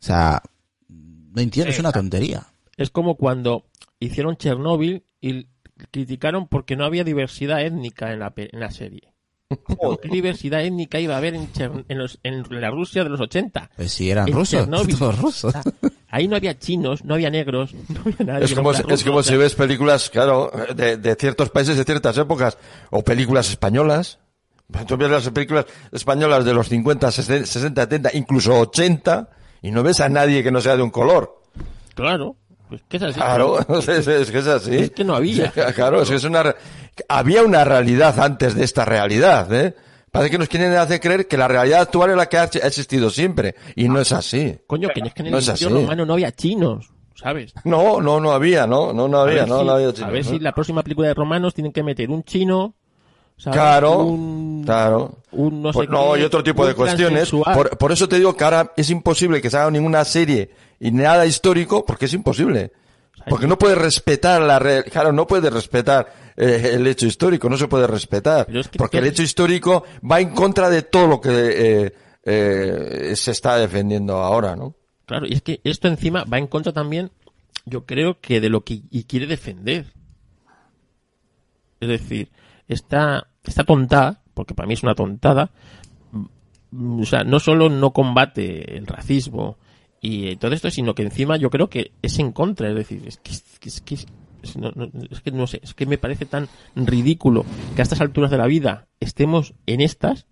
O sea, no entiendo, es una tontería. Es como cuando hicieron Chernóbil y criticaron porque no había diversidad étnica en la, en la serie. Pero ¿Qué diversidad étnica iba a haber en, Chern- en, los- en la Rusia de los 80? Pues si eran En rusos, Chernóbil. todos rusos. O sea, ahí no había chinos, no había negros, no había nadie. Es como, no es como si o sea, ves películas, claro, de, de ciertos países, de ciertas épocas, o películas españolas. Tú ves las películas españolas de los 50, 60, 70, incluso 80, y no ves a nadie que no sea de un color. Claro, pues que es así. Claro, es, es que es así. Es que no había. Claro, es que es una, había una realidad antes de esta realidad, ¿eh? Parece que nos quieren hacer creer que la realidad actual es la que ha existido siempre, y no es así. Coño, que es que en el No es romano no había chinos, ¿sabes? No, no, no había, no, no, no A había, ver no, si- no había A chinos, ver ¿no? si la próxima película de romanos tienen que meter un chino, ¿sabes? Claro, un, claro. un no sé Pues no, qué, y otro tipo de cuestiones. por eso te digo que ahora es imposible que se haga ninguna serie y nada histórico, porque es imposible. Porque no puedes respetar la re- claro, no puedes respetar eh, el hecho histórico, no se puede respetar. Pero es que porque el hecho histórico va en contra de todo lo que eh, eh, se está defendiendo ahora, ¿no? Claro, y es que esto encima va en contra también, yo creo que de lo que y quiere defender. Es decir, esta, esta tontada, porque para mí es una tontada, mm, o sea, no solo no combate el racismo y todo esto, sino que encima yo creo que es en contra. Es decir, es que, es que, no, no- es que no sé, es que me parece tan ridículo que a estas alturas de la vida estemos en estas.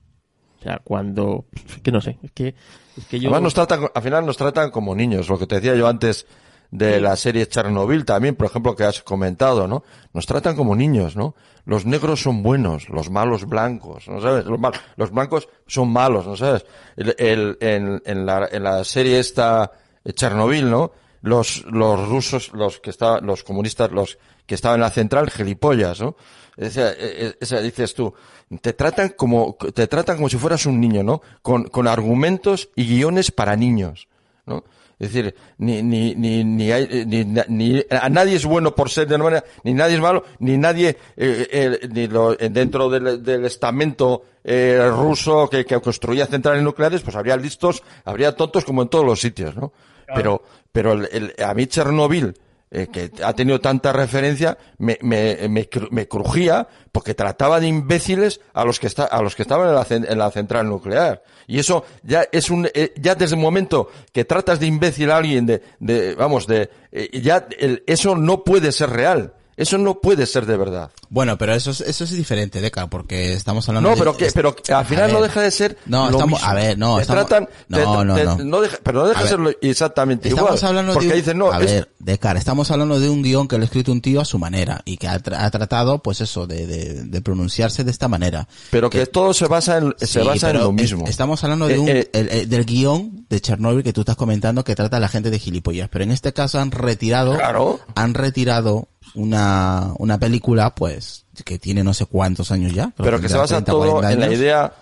O sea, cuando, es que no sé, es que, es que nos tratan, al final nos tratan como niños, lo que te decía yo antes de la serie Chernobyl también, por ejemplo, que has comentado, ¿no? Nos tratan como niños, ¿no? Los negros son buenos, los malos blancos, ¿no sabes? Los, mal- los blancos son malos, ¿no sabes? El, el- en, en la, en la serie esta eh, Chernobyl, ¿no? Los, los rusos, los que estaban, los comunistas, los que estaban en la central, gilipollas, ¿no? Eh, eh, o sea, dices tú, te tratan como, te tratan como si fueras un niño, ¿no? Con, con argumentos y guiones para niños, ¿no? Es decir, ni, ni, ni, ni, hay, eh, ni, ni- a nadie es bueno por ser de una manera, ni nadie es malo, ni nadie, eh, eh, ni lo, eh, dentro del, del estamento eh, ruso que, que construía centrales nucleares, pues habría listos, habría tontos como en todos los sitios, ¿no? Pero, pero el, el- a mí Chernobyl, eh, que ha tenido tanta referencia, me, me, me, me crujía porque trataba de imbéciles a los que está, a los que estaban en la, en la central nuclear. Y eso ya es un, eh, ya desde el momento que tratas de imbécil a alguien de, de vamos, de, eh, ya el- eso no puede ser real. Eso no puede ser de verdad. Bueno, pero eso es, eso es diferente, Deca, porque estamos hablando No, de- pero que, es- pero al final ver. no deja de ser No, lo estamos, mismo. a ver, no, Te estamos, tratan, te- no, no, te- no. deja- pero no deja de ser exactamente Estamos igual. hablando porque de un, dicen, no, a es- ver, Decar, estamos hablando de un guion que lo ha escrito un tío a su manera y que ha, tra- ha tratado, pues eso, de, de, de pronunciarse de esta manera. pero que, todo se basa en, se Sí, basa en lo mismo. es- Estamos hablando de Eh, un, eh, el- el- del guion de Chernobyl que tú estás comentando que trata a la gente de gilipollas. Pero en este caso han retirado, Claro. han retirado una, una película, pues, que tiene no sé cuántos años ya. pero que se basa 30, todo 40 en la idea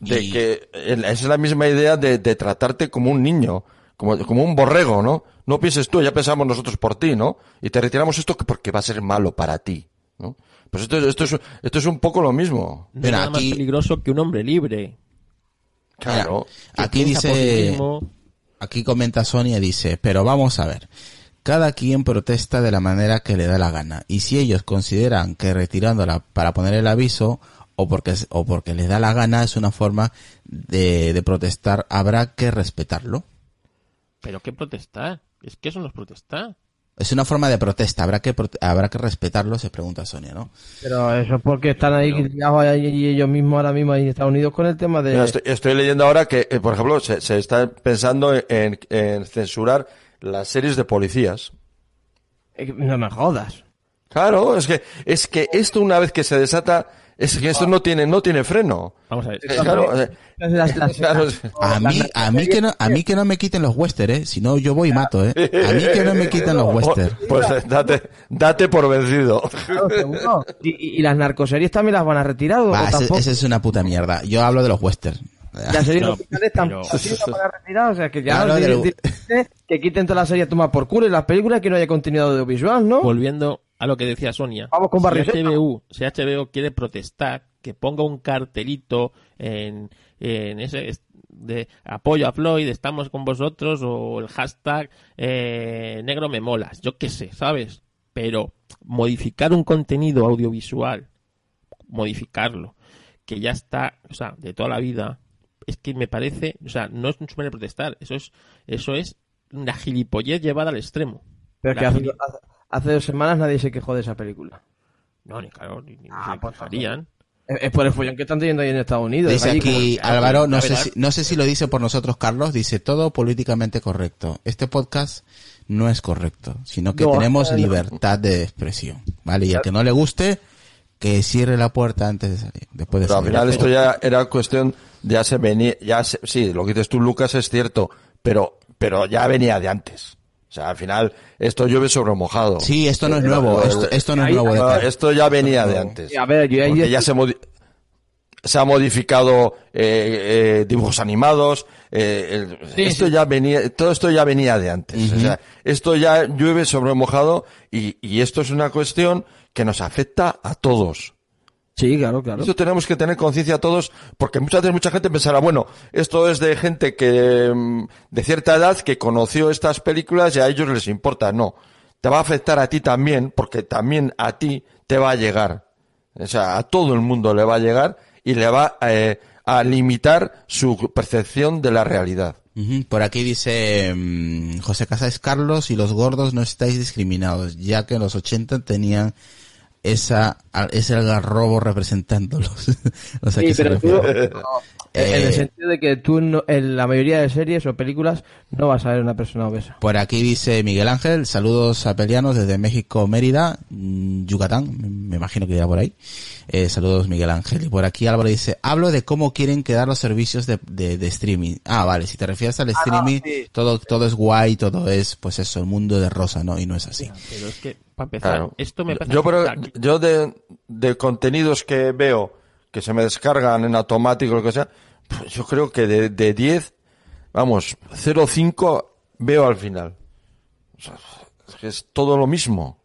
de Y- que es la misma idea de, de tratarte como un niño, como, como un borrego, ¿no? No pienses tú, ya pensamos nosotros por ti, ¿no? Y te retiramos esto que porque va a ser malo para ti, ¿no? Pues esto, esto es, esto es un poco lo mismo. No nada aquí- más peligroso que un hombre libre. Claro. Aquí dice, aquí comenta Sonia, dice, pero vamos a ver. Cada quien protesta de la manera que le da la gana. Y si ellos consideran que retirándola para poner el aviso o porque, o porque les da la gana es una forma de, de protestar, habrá que respetarlo. Pero qué protestar. Es que eso no es protestar. Es una forma de protesta, habrá que, habrá que respetarlo, se pregunta Sonia, ¿no? Pero eso es porque están ahí y ellos mismos ahora mismo ahí en Estados Unidos con el tema de... Estoy, estoy leyendo ahora que, eh, por ejemplo, se, se está pensando en, en censurar las series de policías. Eh, No me jodas. Claro, es que, es que esto una vez que se desata, es que esto no tiene, no tiene freno. Vamos a ver. Claro, Las- las- claro, es- A mí, a mí que no, a mí que no me quiten los western, eh, si no yo voy y mato, eh. A mí que no me quiten los western. Pues date, date por vencido. ¿Y, las narcoseries también las van a retirar o, Va, ese, tampoco? ese es una puta mierda. Yo hablo de los western. Las series No, oficiales tampoco pero- así las van a retirar, o sea que ya Claro, no de lo- directamente que quiten todas las series a tomar por culo y las películas que no haya continuidad audiovisual, ¿no? Volviendo a lo que decía Sonia. Vamos con si. HBO, si HBO quiere protestar, que ponga un cartelito en, en ese es- de apoyo a Floyd, estamos con vosotros, o el hashtag eh, negro me molas, yo qué sé, ¿sabes? Pero modificar un contenido audiovisual, modificarlo, que ya está, o sea, de toda la vida, es que me parece, o sea, no es un de protestar, eso es, eso es una gilipollez llevada al extremo. Pero es que La hace, hace- hace dos semanas nadie se quejó de esa película. No, ni claro, ni, ni Ah, se por quejarían. Es, es por el follón que están teniendo ahí en Estados Unidos. Dice allí aquí como- Álvaro, no a sé, si, no sé si lo dice por nosotros Carlos, dice todo políticamente correcto. Este podcast no es correcto, sino que No, tenemos no. libertad de expresión, ¿vale? Y al que no le guste, que cierre la puerta antes de salir, después de Pero al salir. final esto ya era cuestión, ya se venía, ya se- sí, lo que dices tú, Lucas, es cierto, pero, pero ya venía de antes. O sea, al final, esto llueve sobre mojado. Sí, esto no es nuevo, esto, esto no es nuevo. No, esto ya venía de antes. A ver, yo ahí- Porque ya se, modi- se ha modificado eh, eh, dibujos animados. eh, el- Sí, esto sí. ya venía, todo esto ya venía de antes. O sea, esto ya llueve sobre mojado y, y esto es una cuestión que nos afecta a todos. Sí, claro, claro. Eso tenemos que tener conciencia todos, porque muchas veces mucha gente pensará, bueno, esto es de gente que, mm, de cierta edad que conoció estas películas y a ellos les importa. No. Te va a afectar a ti también, porque también a ti te va a llegar. O sea, a todo el mundo le va a llegar y le va eh, a limitar su percepción de la realidad. Por aquí dice mm, José Casas Carlos y los gordos no estáis discriminados, ya que en los 80 tenían esa, es el garrobo representándolos. o sea, Sí, ¿qué se pero tú, refiere? No, en el Eh, sentido de que tú no- en la mayoría de series o películas no vas a ver una persona obesa. Por aquí dice Miguel Ángel, saludos a pelianos desde México, Mérida, mm, Yucatán, me- imagino que irá por ahí. Eh, saludos Miguel Ángel. Y por aquí Álvaro dice, hablo de cómo quieren quedar los servicios de, de, de streaming. Ah, vale, si te refieres al streaming, todo, todo es guay, todo es, pues eso, el mundo de rosa, ¿no? Y no es así. Pero es que, para empezar, Claro. esto me parece... yo, pero, yo de, de contenidos que veo que se me descargan en automático lo que sea, yo creo que de, de 10, vamos, 0,5 veo al final. O es todo lo mismo.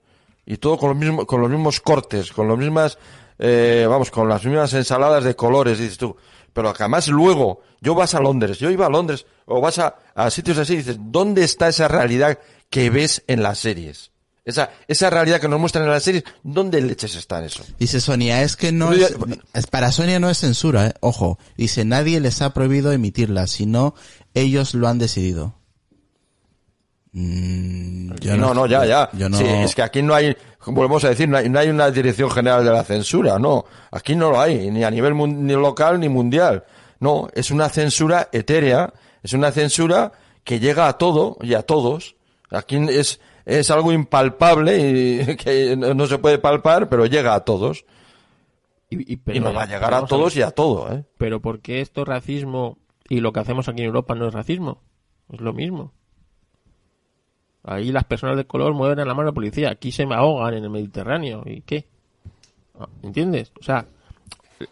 Y todo con, lo mismo, con los mismos cortes, con las mismas, eh, vamos, con las mismas ensaladas de colores, dices tú. Pero que además luego, yo vas a Londres, yo iba a Londres, o vas a, a sitios así, dices, ¿dónde está esa realidad que ves en las series? Esa, esa realidad que nos muestran en las series, ¿dónde leches está eso? Dice Sonia, es que no es, para Sonia no es censura, eh. ojo. Dice, nadie les ha prohibido emitirla, sino ellos lo han decidido. Mm, yo no, no, ya, ya. Yo no, Sí, es que aquí no hay, volvemos a decir, no hay, no hay una dirección general de la censura, no. Aquí no lo hay, ni a nivel ni local ni mundial. No, es una censura etérea, es una censura que llega a todo y a todos. Aquí es, es algo impalpable y que no se puede palpar, pero llega a todos. y, y- Y pero- nos va a llegar a todos y a todo, ¿eh? Pero ¿por qué esto es racismo y lo que hacemos aquí en Europa no es racismo? Es lo mismo. Ahí las personas de color mueven a la mano a la policía. Aquí se me ahogan en el Mediterráneo. ¿Y qué? Ah, ¿Entiendes? O sea,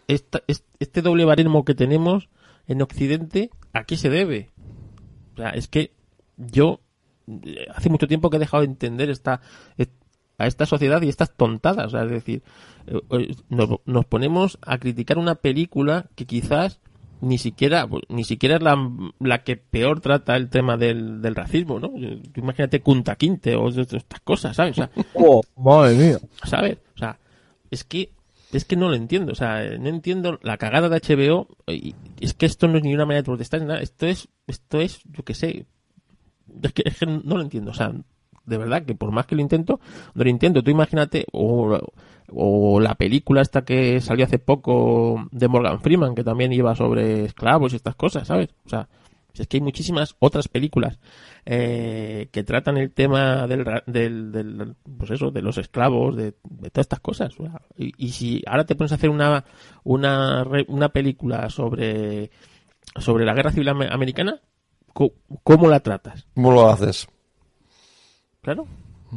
esta- es- este doble barismo que tenemos en Occidente, ¿a qué se debe? O sea, es que yo hace mucho tiempo que he dejado de entender esta, est- a esta sociedad y estas tontadas. O sea, es decir, eh, eh, nos, nos ponemos a criticar una película que quizás ni siquiera pues, ni siquiera es la, la que peor trata el tema del, del racismo, ¿no? Eh, Imagínate Kunta Quinte o estas cosas, ¿sabes? O sea, Oh, madre mía. ¿sabes? O sea, es que es que no lo entiendo, o sea, no entiendo la cagada de HBO y es que esto no es ni una manera de protestar ni nada, esto es esto es, yo qué sé, es que, no lo entiendo, o sea, de verdad que por más que lo intento, no lo intento, tú imagínate o, o la película esta que salió hace poco de Morgan Freeman que también iba sobre esclavos y estas cosas, ¿sabes? O sea, es que hay muchísimas otras películas eh, que tratan el tema del, del, del- pues eso, de los esclavos, de, todas estas cosas. Y, y si ahora te pones a hacer una, una, una película sobre, sobre la guerra civil ame- americana, ¿cómo la tratas? ¿Cómo lo haces? Claro,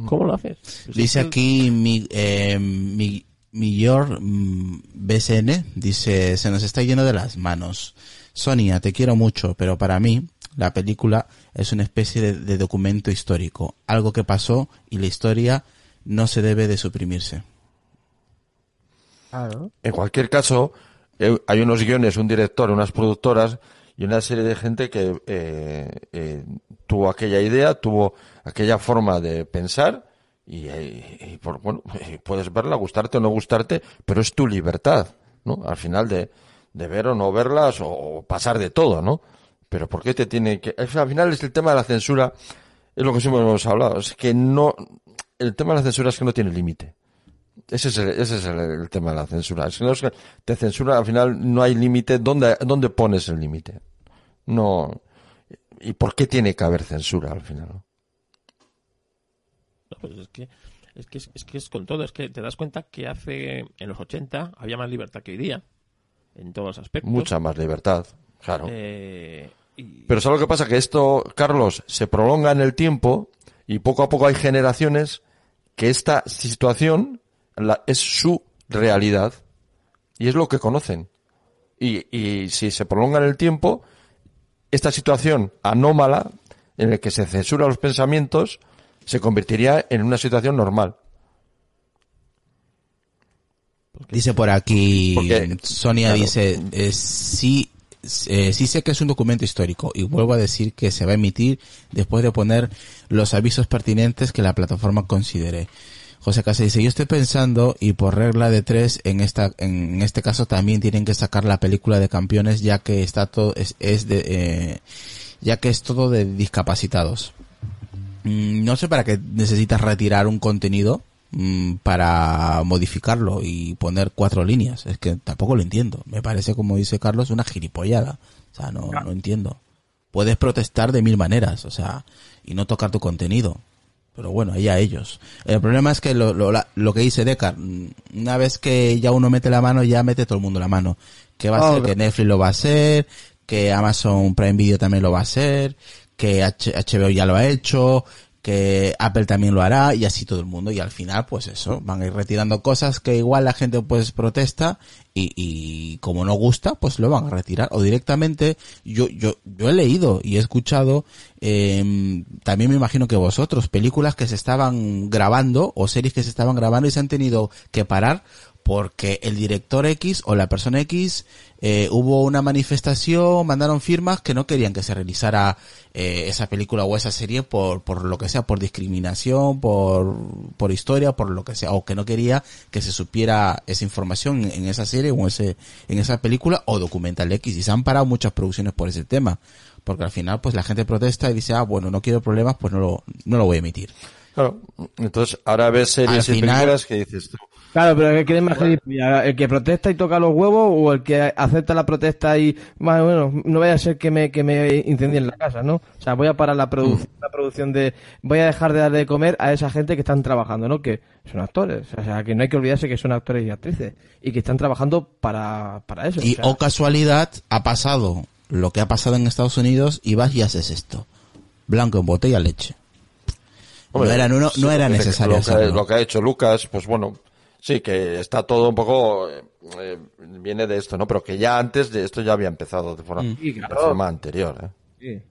¿cómo lo haces? Pues Dice es que- aquí mi, eh, mi, Millor mm, BCN, dice, se nos está yendo de las manos. Sonia, te quiero mucho, pero para mí la película es una especie de, de documento histórico, algo que pasó y la historia no se debe de suprimirse. Claro. En cualquier caso, eh, hay unos guiones, un director, unas productoras y una serie de gente que eh, eh, tuvo aquella idea, tuvo aquella forma de pensar y, puedes verla, gustarte o no gustarte, pero es tu libertad, ¿no? Al final de, de ver o no verlas o pasar de todo, ¿no? Pero ¿por qué te tiene que...? Al final es el tema de la censura, es lo que siempre hemos hablado, es que no... El tema de la censura es que no tiene límite. Ese es, el, ese es el, el tema de la censura. Si no es que te censura, al final no hay límite. ¿Dónde, ¿Dónde pones el límite? No. ¿Y por qué tiene que haber censura al final? no? No, pues es que es que es, es que es con todo, es que te das cuenta que hace en los 80 había más libertad que hoy día en todos los aspectos. Mucha más libertad, claro. Eh, y- Pero ¿sabes lo que pasa? Que esto, Carlos, se prolonga en el tiempo y poco a poco hay generaciones que esta situación la- es su realidad y es lo que conocen. Y, y si se prolonga en el tiempo, esta situación anómala en la que se censura los pensamientos se convertiría en una situación normal. Dice por aquí, Porque- Sonia claro. dice, eh, sí, eh, sí sé que es un documento histórico y vuelvo a decir que se va a emitir después de poner los avisos pertinentes que la plataforma considere. José Casa dice, yo estoy pensando y por regla de tres en esta, en este caso también tienen que sacar la película de campeones ya que está todo, es, es de, eh, ya que es todo de discapacitados. Mm, No sé para qué necesitas retirar un contenido mm, para modificarlo y poner cuatro líneas. Es que tampoco lo entiendo. Me parece, como dice Carlos, una gilipollada. O sea, no, no entiendo. Puedes protestar de mil maneras, o sea, y no tocar tu contenido. Pero bueno, ahí a ellos. El problema es que lo, lo, lo que dice Decar, mm, una vez que ya uno mete la mano, ya mete todo el mundo la mano. Que va a ser que Netflix lo va a hacer, que Amazon Prime Video también lo va a hacer, que H- HBO ya lo ha hecho, que Apple también lo hará y así todo el mundo. Y al final pues eso van a ir retirando cosas que igual la gente pues protesta y, y como no gusta pues lo van a retirar. O directamente yo yo yo he leído y he escuchado eh, también me imagino que vosotros películas que se estaban grabando o series que se estaban grabando y se han tenido que parar porque el director X o la persona X eh, hubo una manifestación, mandaron firmas que no querían que se realizara eh, esa película o esa serie por, por lo que sea, por discriminación, por, por historia, por lo que sea, o que no quería que se supiera esa información en, esa serie o ese, en esa película o documental X. Y se han parado muchas producciones por ese tema. Porque al final, pues la gente protesta y dice, ah, bueno, no quiero problemas, pues no lo, no lo voy a emitir. Claro. Entonces, ahora ves series Al y final- películas que dices tú. Claro, pero ¿qué es más gilipollas? ¿El que protesta y toca los huevos o el que acepta la protesta y, bueno, bueno, no vaya a ser que me, que me incendien la casa, ¿no? O sea, voy a parar la producción, la producción de, voy a dejar de darle de comer a esa gente que están trabajando, ¿no? Que son actores, o sea, que no hay que olvidarse que son actores y actrices y que están trabajando para, para eso. Y o sea, o casualidad, ha pasado lo que ha pasado en Estados Unidos y vas y haces esto. Blanco en botella leche. Hombre, no era, no, no sí, era lo que- necesario Lo que, hacerlo. lo que ha hecho Lucas, pues bueno, sí, que está todo un poco, eh, eh, viene de esto, ¿no? Pero que ya antes de esto ya había empezado de forma, Sí, de claro. forma anterior, ¿eh? sí.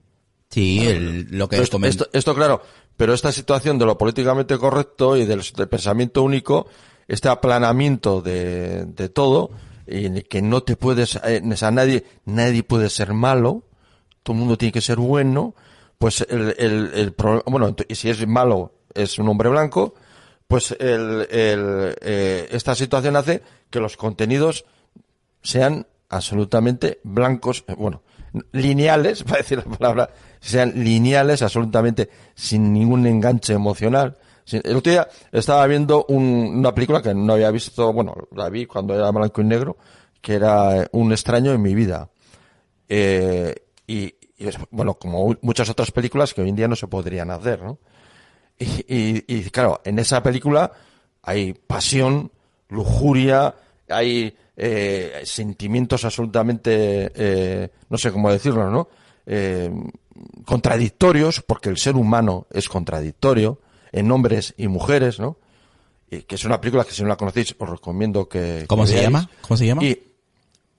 Sí, el- lo que Pero esto, esto, esto, claro, pero esta situación de lo políticamente correcto y del, del pensamiento único, este aplanamiento de, de todo, y en el que no te puedes, eh, o sea, nadie, nadie puede ser malo, todo el mundo tiene que ser bueno, pues el, el, el bueno, si es malo, es un hombre blanco, pues el, eh, esta situación hace que los contenidos sean absolutamente blancos, eh, bueno, lineales, para decir la palabra, sean lineales, absolutamente sin ningún enganche emocional. El otro día estaba viendo un- una película que no había visto, bueno, la vi cuando era blanco y negro, que era Un extraño en mi vida. Eh, y, y es, bueno, como muchas otras películas que hoy en día no se podrían hacer, ¿no? Y, y, y, claro, en esa película hay pasión, lujuria, hay eh, sentimientos absolutamente, eh, no sé cómo decirlo, ¿no? Eh, contradictorios, porque el ser humano es contradictorio en hombres y mujeres, ¿no? Y que es una película que si no la conocéis os recomiendo que... ¿Cómo que se veáis. llama? ¿Cómo se llama? Y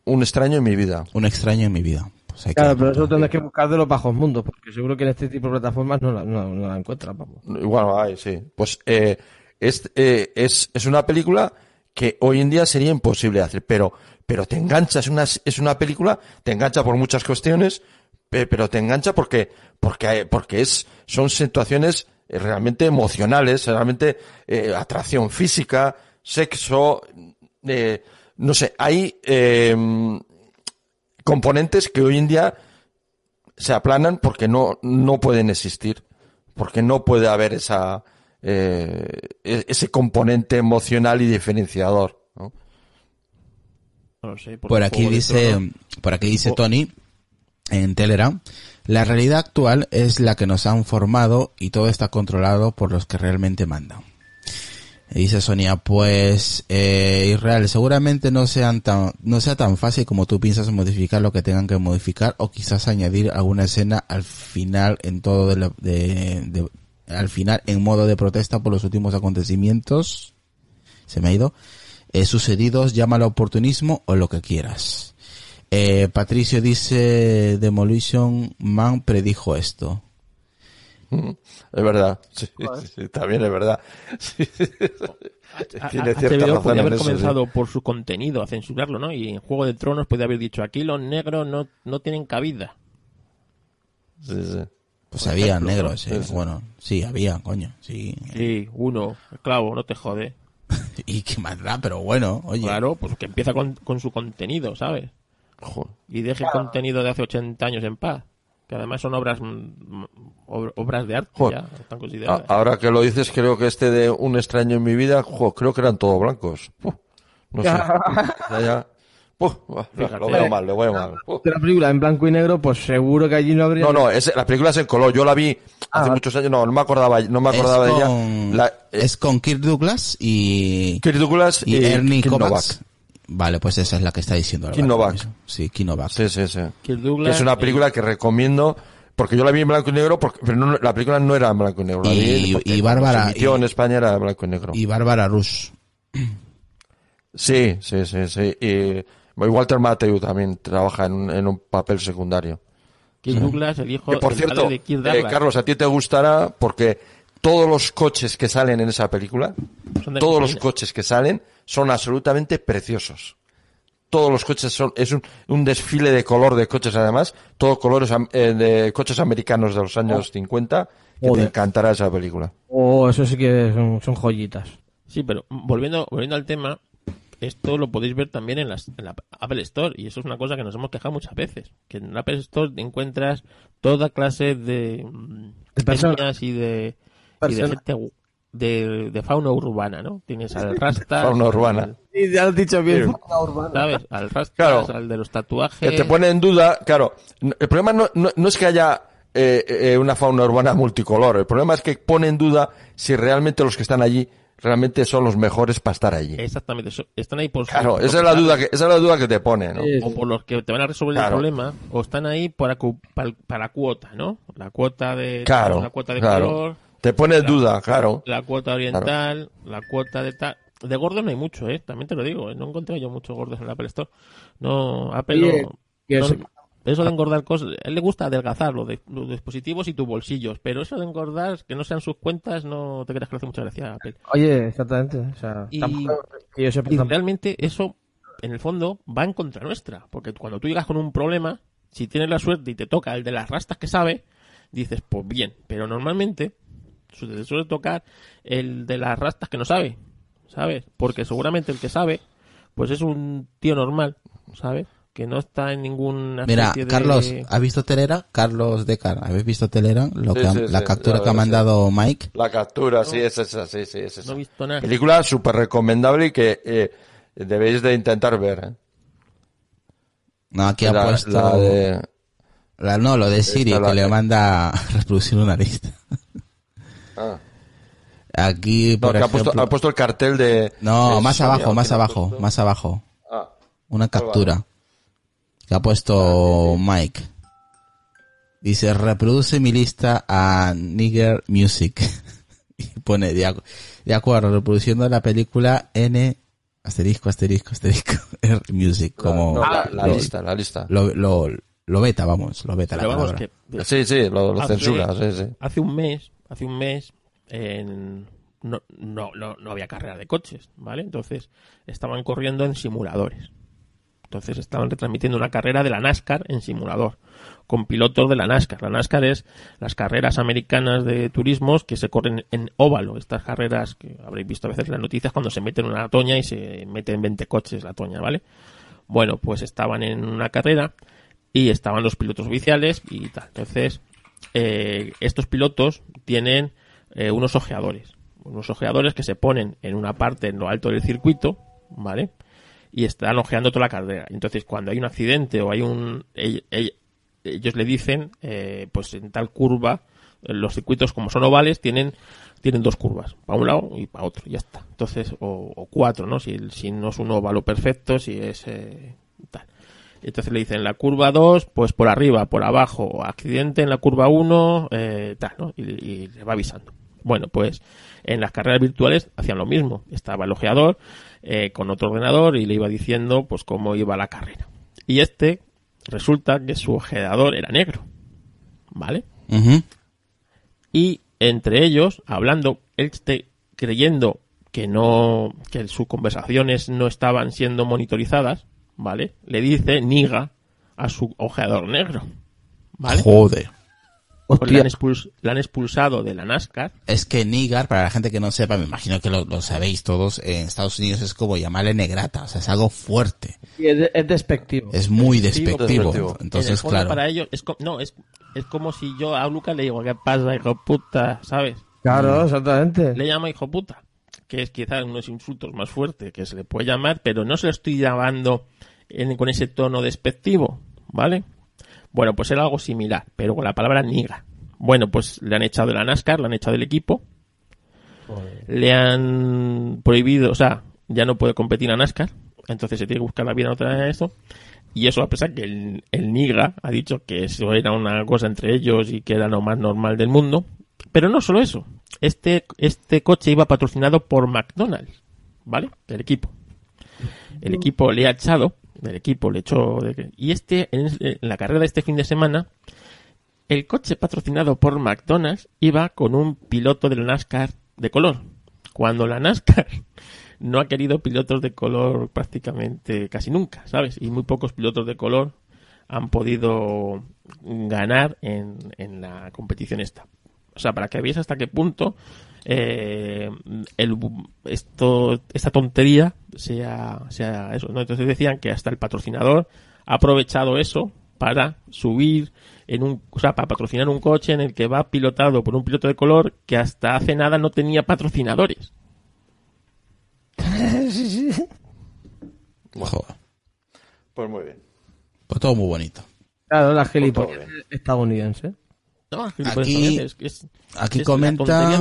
Un extraño en mi vida. Un extraño en mi vida. Pues hay que- Claro, pero eso tendrás que buscar de los bajos mundos, porque seguro que en este tipo de plataformas no la, no, no la encuentras, vamos. Igual hay, sí. Pues eh, es, eh, es, es una película que hoy en día sería imposible hacer, pero, pero te engancha, es una, es una película, te engancha por muchas cuestiones, pe- pero te engancha porque, porque, porque es, son situaciones realmente emocionales, realmente eh, atracción física, sexo, eh, no sé, hay eh, componentes que hoy en día se aplanan porque no, no pueden existir, porque no puede haber esa, eh, e- ese componente emocional y diferenciador. ¿no? No lo sé, Por aquí dice, por aquí dice Oh. Tony, en Telegram, la realidad actual es la que nos han formado y todo está controlado por los que realmente mandan. Dice Sonia, pues, eh, Israel, seguramente no sean tan, no sea tan fácil como tú piensas modificar lo que tengan que modificar o quizás añadir alguna escena al final en todo de, la- de- de- al final en modo de protesta por los últimos acontecimientos, se me ha ido, eh, sucedidos, llámalo oportunismo o lo que quieras. Eh, Patricio dice, Demolition Man predijo esto. Es verdad, sí, sí, sí, también es verdad. Tiene a- cierta HBO razón podía haber eso, sí. comenzado por su contenido a censurarlo, ¿no? Y en Juego de Tronos podía haber dicho, aquí los negros no, no tienen cabida. Sí, sí. Pues Por había ejemplo, negros, ¿no? eh. Bueno, sí, había, coño, sí. Sí, uno, esclavo, no te jode. Y qué más da, pero bueno, oye. Claro, pues que empieza con, con su contenido, ¿sabes? Joder. Y deje el contenido de hace 80 años en paz. Que además son obras mm, ob- obras de arte Joder. ya están A- consideradas. ahora que lo dices, creo que este de Un extraño en mi vida, jo, creo que eran todos blancos. Puh, no sé. Ya, ya. Puh, buah, Fíjate. lo veo mal, lo veo mal. La película en blanco y negro, pues seguro que allí no habría... No, no, es, la película es en color. Yo la vi hace Ah. muchos años. No, no me acordaba, no me acordaba de ella. La, eh, es con Kirk Douglas y, Kirk Douglas y, y, Ernie Kim Kovacs. Novak. Vale, pues esa es la que está diciendo. mismo. Novak. Sí, Novak. Sí, sí, sí. Douglas es una y- película que recomiendo porque yo la vi en blanco y negro, porque, pero no- la película no era en blanco y negro. La Y- vi y Bárbara- y- en España era en blanco y negro. Y Bárbara Rush. Sí, sí, sí, sí. Y Walter Matthau también trabaja en un, en un papel secundario. Kirk Douglas, el hijo Que por el cierto, padre de Kirk eh, Douglas. Carlos, a ti te gustará porque todos los coches que salen en esa película, todos los coches que salen son absolutamente preciosos. Todos los coches son, es un, un desfile de color de coches además, todos colores eh, de coches americanos de los años 50, que te Joder. encantará esa película. Oh, eso sí que son, son joyitas. Sí, pero volviendo, volviendo al tema, esto lo podéis ver también en, las, en la Apple Store y eso es una cosa que nos hemos quejado muchas veces, que en la Apple Store encuentras toda clase de, mm, De personas. y de, y de gente de, de fauna urbana, ¿no? Tienes al Rasta, Fauna urbana. Sí, ya lo has dicho bien. ¿sabes? Al Rasta, Claro. al de los Que tatuajes. te pone en duda, claro, el problema no, no, no es que haya eh, eh, una fauna urbana multicolor, el problema es que pone en duda si realmente los que están allí realmente son los mejores para estar allí. Exactamente, están ahí por Claro, esa es la duda que, esa es la duda que te pone, ¿no? O por los que te van a resolver Claro. el problema, o están ahí para, para, para cuota, ¿no? La cuota de, Claro, la cuota de claro. color, Te pone en duda, claro. la cuota oriental, la cuota de tal. De gordos no hay mucho, ¿eh? También te lo digo, ¿eh? no encontré yo muchos gordos en la Apple Store. No, Apple no- eso- de engordar cosas, a él le gusta adelgazar los, de- los dispositivos y tus bolsillos, pero eso de engordar, que no sean sus cuentas, no te creas que le hace mucha gracia a Apple. Oye, exactamente. O sea, Y- tampoco- que yo sepa Y tampoco- realmente eso, en el fondo, va en contra nuestra. Porque cuando tú llegas con un problema, si tienes la suerte y te toca el de las rastas que sabe, dices, pues bien. Pero normalmente su- te suele tocar el de las rastas que no sabe, ¿sabes? Porque seguramente el que sabe, pues es un tío normal, ¿sabes? Que no está en ninguna Mira, de- Carlos, ¿has visto Telera? Carlos Decar, ¿habéis visto Telera? Lo Sí, que ha- sí, la sí, captura la que ha mandado Mike. La captura, sí, es esa, sí, sí, es esa. No he visto nada. Película súper recomendable y que eh, debéis de intentar ver, ¿eh? No, aquí ha La- puesto... la de- la- no, lo de Siri, que le manda a reproducir una lista. Ah. Aquí, No, por ha ejemplo... puesto, ha puesto el cartel de... No, de más Sony, abajo, ¿no? más ¿Quién ha abajo, puesto? más abajo. Ah, Una ¿Cuál va? captura. Que ha puesto Mike. Dice, reproduce mi lista a Nigger Music. y pone, de, acu- de acuerdo, reproduciendo la película N, asterisco, asterisco, asterisco, R Music, como... no, la, la lo, lista, la lista. Lo, lo, lo beta, vamos, lo beta la vamos, que Sí, sí, lo, lo Hace- censura, sí, sí. hace un mes, hace un mes, en- no, no, no, no había carrera de coches, ¿vale? Entonces estaban corriendo en simuladores. Entonces estaban retransmitiendo una carrera de la NASCAR en simulador, con pilotos de la NASCAR. La NASCAR es las carreras americanas de turismos que se corren en óvalo. Estas carreras que habréis visto a veces en las noticias cuando se meten en una toña y se meten 20 coches la toña, ¿vale? Bueno, pues estaban en una carrera y estaban los pilotos oficiales y tal. Entonces, eh, estos pilotos tienen eh, unos ojeadores. Unos ojeadores que se ponen en una parte en lo alto del circuito, ¿vale? Y están ojeando toda la carrera. Entonces, cuando hay un accidente o hay un... ell- ell- ellos le dicen, eh, pues en tal curva, los circuitos como son ovales tienen tienen dos curvas, para un lado y para otro, ya está. Entonces, o, o cuatro, ¿no? Si, si no es un óvalo perfecto, si es eh, tal. Entonces le dicen la curva 2, pues por arriba, por abajo, accidente en la curva 1, eh, tal, ¿no? Y, y le va avisando. Bueno, pues en las carreras virtuales hacían lo mismo. Estaba el ojeador eh, con otro ordenador y le iba diciendo pues cómo iba la carrera. Y este resulta que su ojeador era negro. ¿Vale? Y entre ellos, hablando, él esté creyendo que no, que sus conversaciones no estaban siendo monitorizadas, ¿vale? Le dice niga a su ojeador negro, ¿vale? Joder. Pues le, han expuls- le han expulsado de la NASCAR. Es que Nigar, para la gente que no sepa, me imagino que lo, lo sabéis todos, en Estados Unidos es como llamarle negrata, o sea, es algo fuerte. Y es, es despectivo. Es muy Despectivo. despectivo. Despectivo. En el Entonces, claro. para ellos, es no, es, es como si yo a Lucas le digo, ¿qué pasa, hijo puta? ¿Sabes? Claro, exactamente. Le llamo hijo puta, que es quizás unos insultos más fuertes que se le puede llamar, pero no se lo estoy llamando en- con ese tono despectivo, ¿vale? Bueno, pues era algo similar, pero con la palabra niga. Bueno, pues le han echado de la NASCAR, le han echado del equipo, le han prohibido, o sea, ya no puede competir a NASCAR, entonces se tiene que buscar la vida en otra vez eso. Y eso a pesar que el, el Niga ha dicho que eso era una cosa entre ellos y que era lo más normal del mundo. Pero no solo eso. Este, este coche iba patrocinado por McDonald's, ¿vale? El equipo. El equipo le ha echado, el equipo le echó, de- y este, en, en la carrera de este fin de semana, el coche patrocinado por McDonald's iba con un piloto del NASCAR de color. Cuando la NASCAR no ha querido pilotos de color prácticamente casi nunca, ¿sabes? Y muy pocos pilotos de color han podido ganar en, en la competición esta. O sea, para que veáis hasta qué punto eh, el, esto, esta tontería sea, sea eso, ¿no? Entonces decían que hasta el patrocinador ha aprovechado eso para subir en un, o sea, para patrocinar un coche en el que va pilotado por un piloto de color que hasta hace nada no tenía patrocinadores. Joder. Pues muy bien. Pues todo muy bonito. Claro, la todo gilipollas estadounidense. Aquí- es, que es- aquí es comenta-.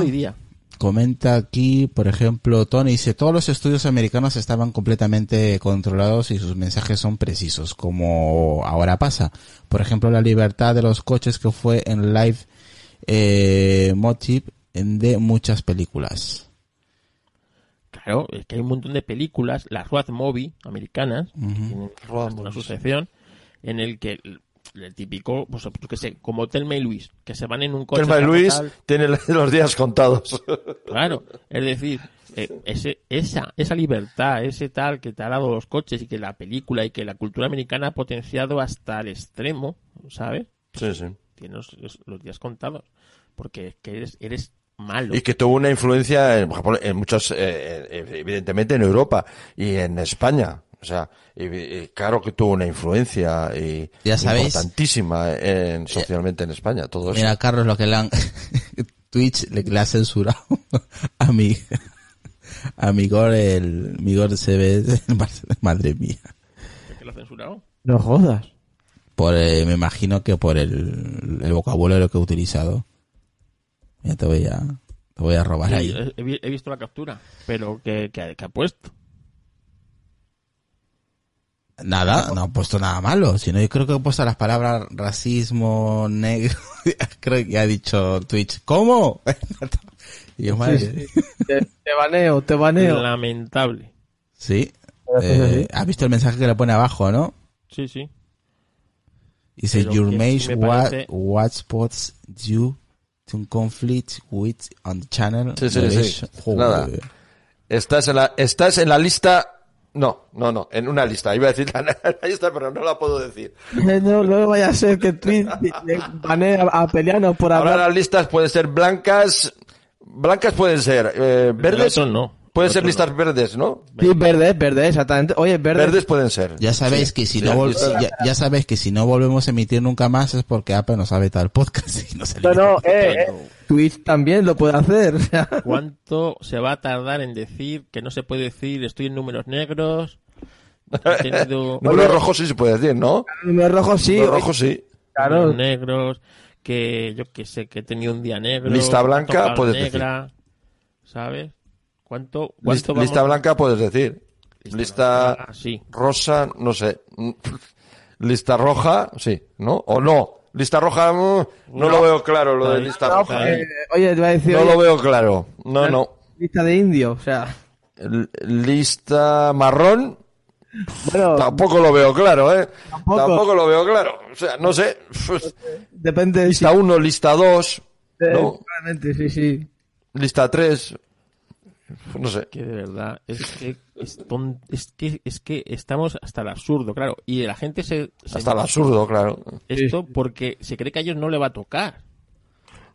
Comenta aquí, por ejemplo, Tony dice, todos los estudios americanos estaban completamente controlados y sus mensajes son precisos, como ahora pasa. Por ejemplo, la libertad de los coches que fue en live eh, motive de muchas películas. Claro, es que hay un montón de películas, las road movie americanas, que tienen Road una movies. sucesión, en el que el, típico, pues yo qué sé, como Telma y Luis, que se van en un coche. Telma y Luis tiene los días contados. Claro, es decir, eh, ese, esa, esa libertad, ese tal que te ha dado los coches y que la película y que la cultura americana ha potenciado hasta el extremo, ¿sabes? Sí, sí. Tienes los, los días contados, porque es que eres, eres malo. Y que tuvo una influencia en, en muchos, eh, eh, evidentemente en Europa y en España. O sea, y, y claro que tuvo una influencia y Ya sabéis. importantísima en, socialmente en España, todo eso. Mira, Carlos, lo que le han... Twitch le, le ha censurado a mi... A mi gore, el... Mi gore se ve... Madre mía. ¿Por qué lo ha censurado? No jodas. Por, eh, me imagino que por el, el vocabulario que he utilizado. Ya te voy a, te voy a robar Sí, ahí. he visto la captura, pero que, que, que ha puesto. Nada, no he puesto nada malo, sino yo creo que he puesto las palabras racismo, negro, creo que ha dicho Twitch, ¿cómo? y yo, madre, Sí, sí, Te, te baneo, te baneo. Lamentable. Eh, ¿has visto el mensaje que le pone abajo, no? Sí, sí. Dice, your sí me what, parece- what spots you to conflict with on the channel. Sí, sí, sí. Narration". Joder. Nada. Estás en la, estás en la lista. No, no, no, en una lista. Iba a decir la, la lista, pero no la puedo decir. No, no vaya a ser que Twitch le banee a, a Peliano por Ahora hablar. las listas pueden ser blancas. Blancas pueden ser eh, verdes. otro no. Pueden ser listas no. verdes, ¿no? Sí, verde, verde, exactamente. Oye, verde. Verdes pueden ser. Ya sabéis Sí, que si sí, no ya, ya sabéis que si no volvemos a emitir nunca más es porque Apple nos ha vetado el podcast y no se No, no, eh, eh, Twitch también lo puede hacer. ¿Cuánto se va a tardar en decir que no se puede decir estoy en números negros? He tenido Número rojo sí se puede decir, ¿no? Número rojo sí. Número oye, rojo sí. Claro. números negros, que yo que sé, que he tenido un día negro. Lista blanca, tocado puedes decir. negra, ¿Sabes? ¿Cuánto, Lista, cuánto vamos- lista blanca puedes decir. Lista Ah, sí. rosa, no sé. Lista roja, sí, ¿no? O no. Lista roja, mm, no, No. lo veo claro, lo de lista roja. eh, oye, te iba a decir. No oye, lo veo claro. No, no. Lista de indio, o sea. L- Lista marrón, Bueno, tampoco lo veo claro, ¿eh? Tampoco. Tampoco lo veo claro. O sea, no sé. depende de Lista 1, lista 2, Eh, ¿no? Sí, sí. Lista 3. No sé. que de verdad es que es, ton- es que es que estamos hasta el absurdo claro y la gente se, se Hasta el absurdo, claro. esto porque se cree que a ellos no le va a tocar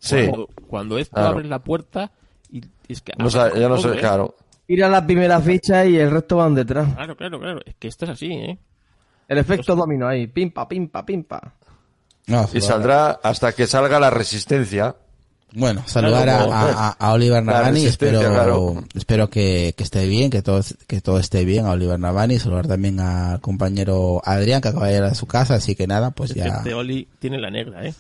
Sí. cuando, cuando esto Claro. abre la puerta y es que No sé, ya no sé, ¿eh? claro. Tira la primera ficha y el resto van detrás. claro claro claro es que esto es así eh El efecto domino ahí, pimpa, pimpa, pimpa. No, Y saldrá hasta que salga la resistencia. Bueno, saludar Claro, a, a- a Oliver Navani, espero, claro. espero que, que esté bien, que todo, que todo esté bien a Oliver Navani, saludar también al compañero Adrián que acaba de ir a su casa, así que nada, pues ya, Este Oli tiene la negra, ¿eh?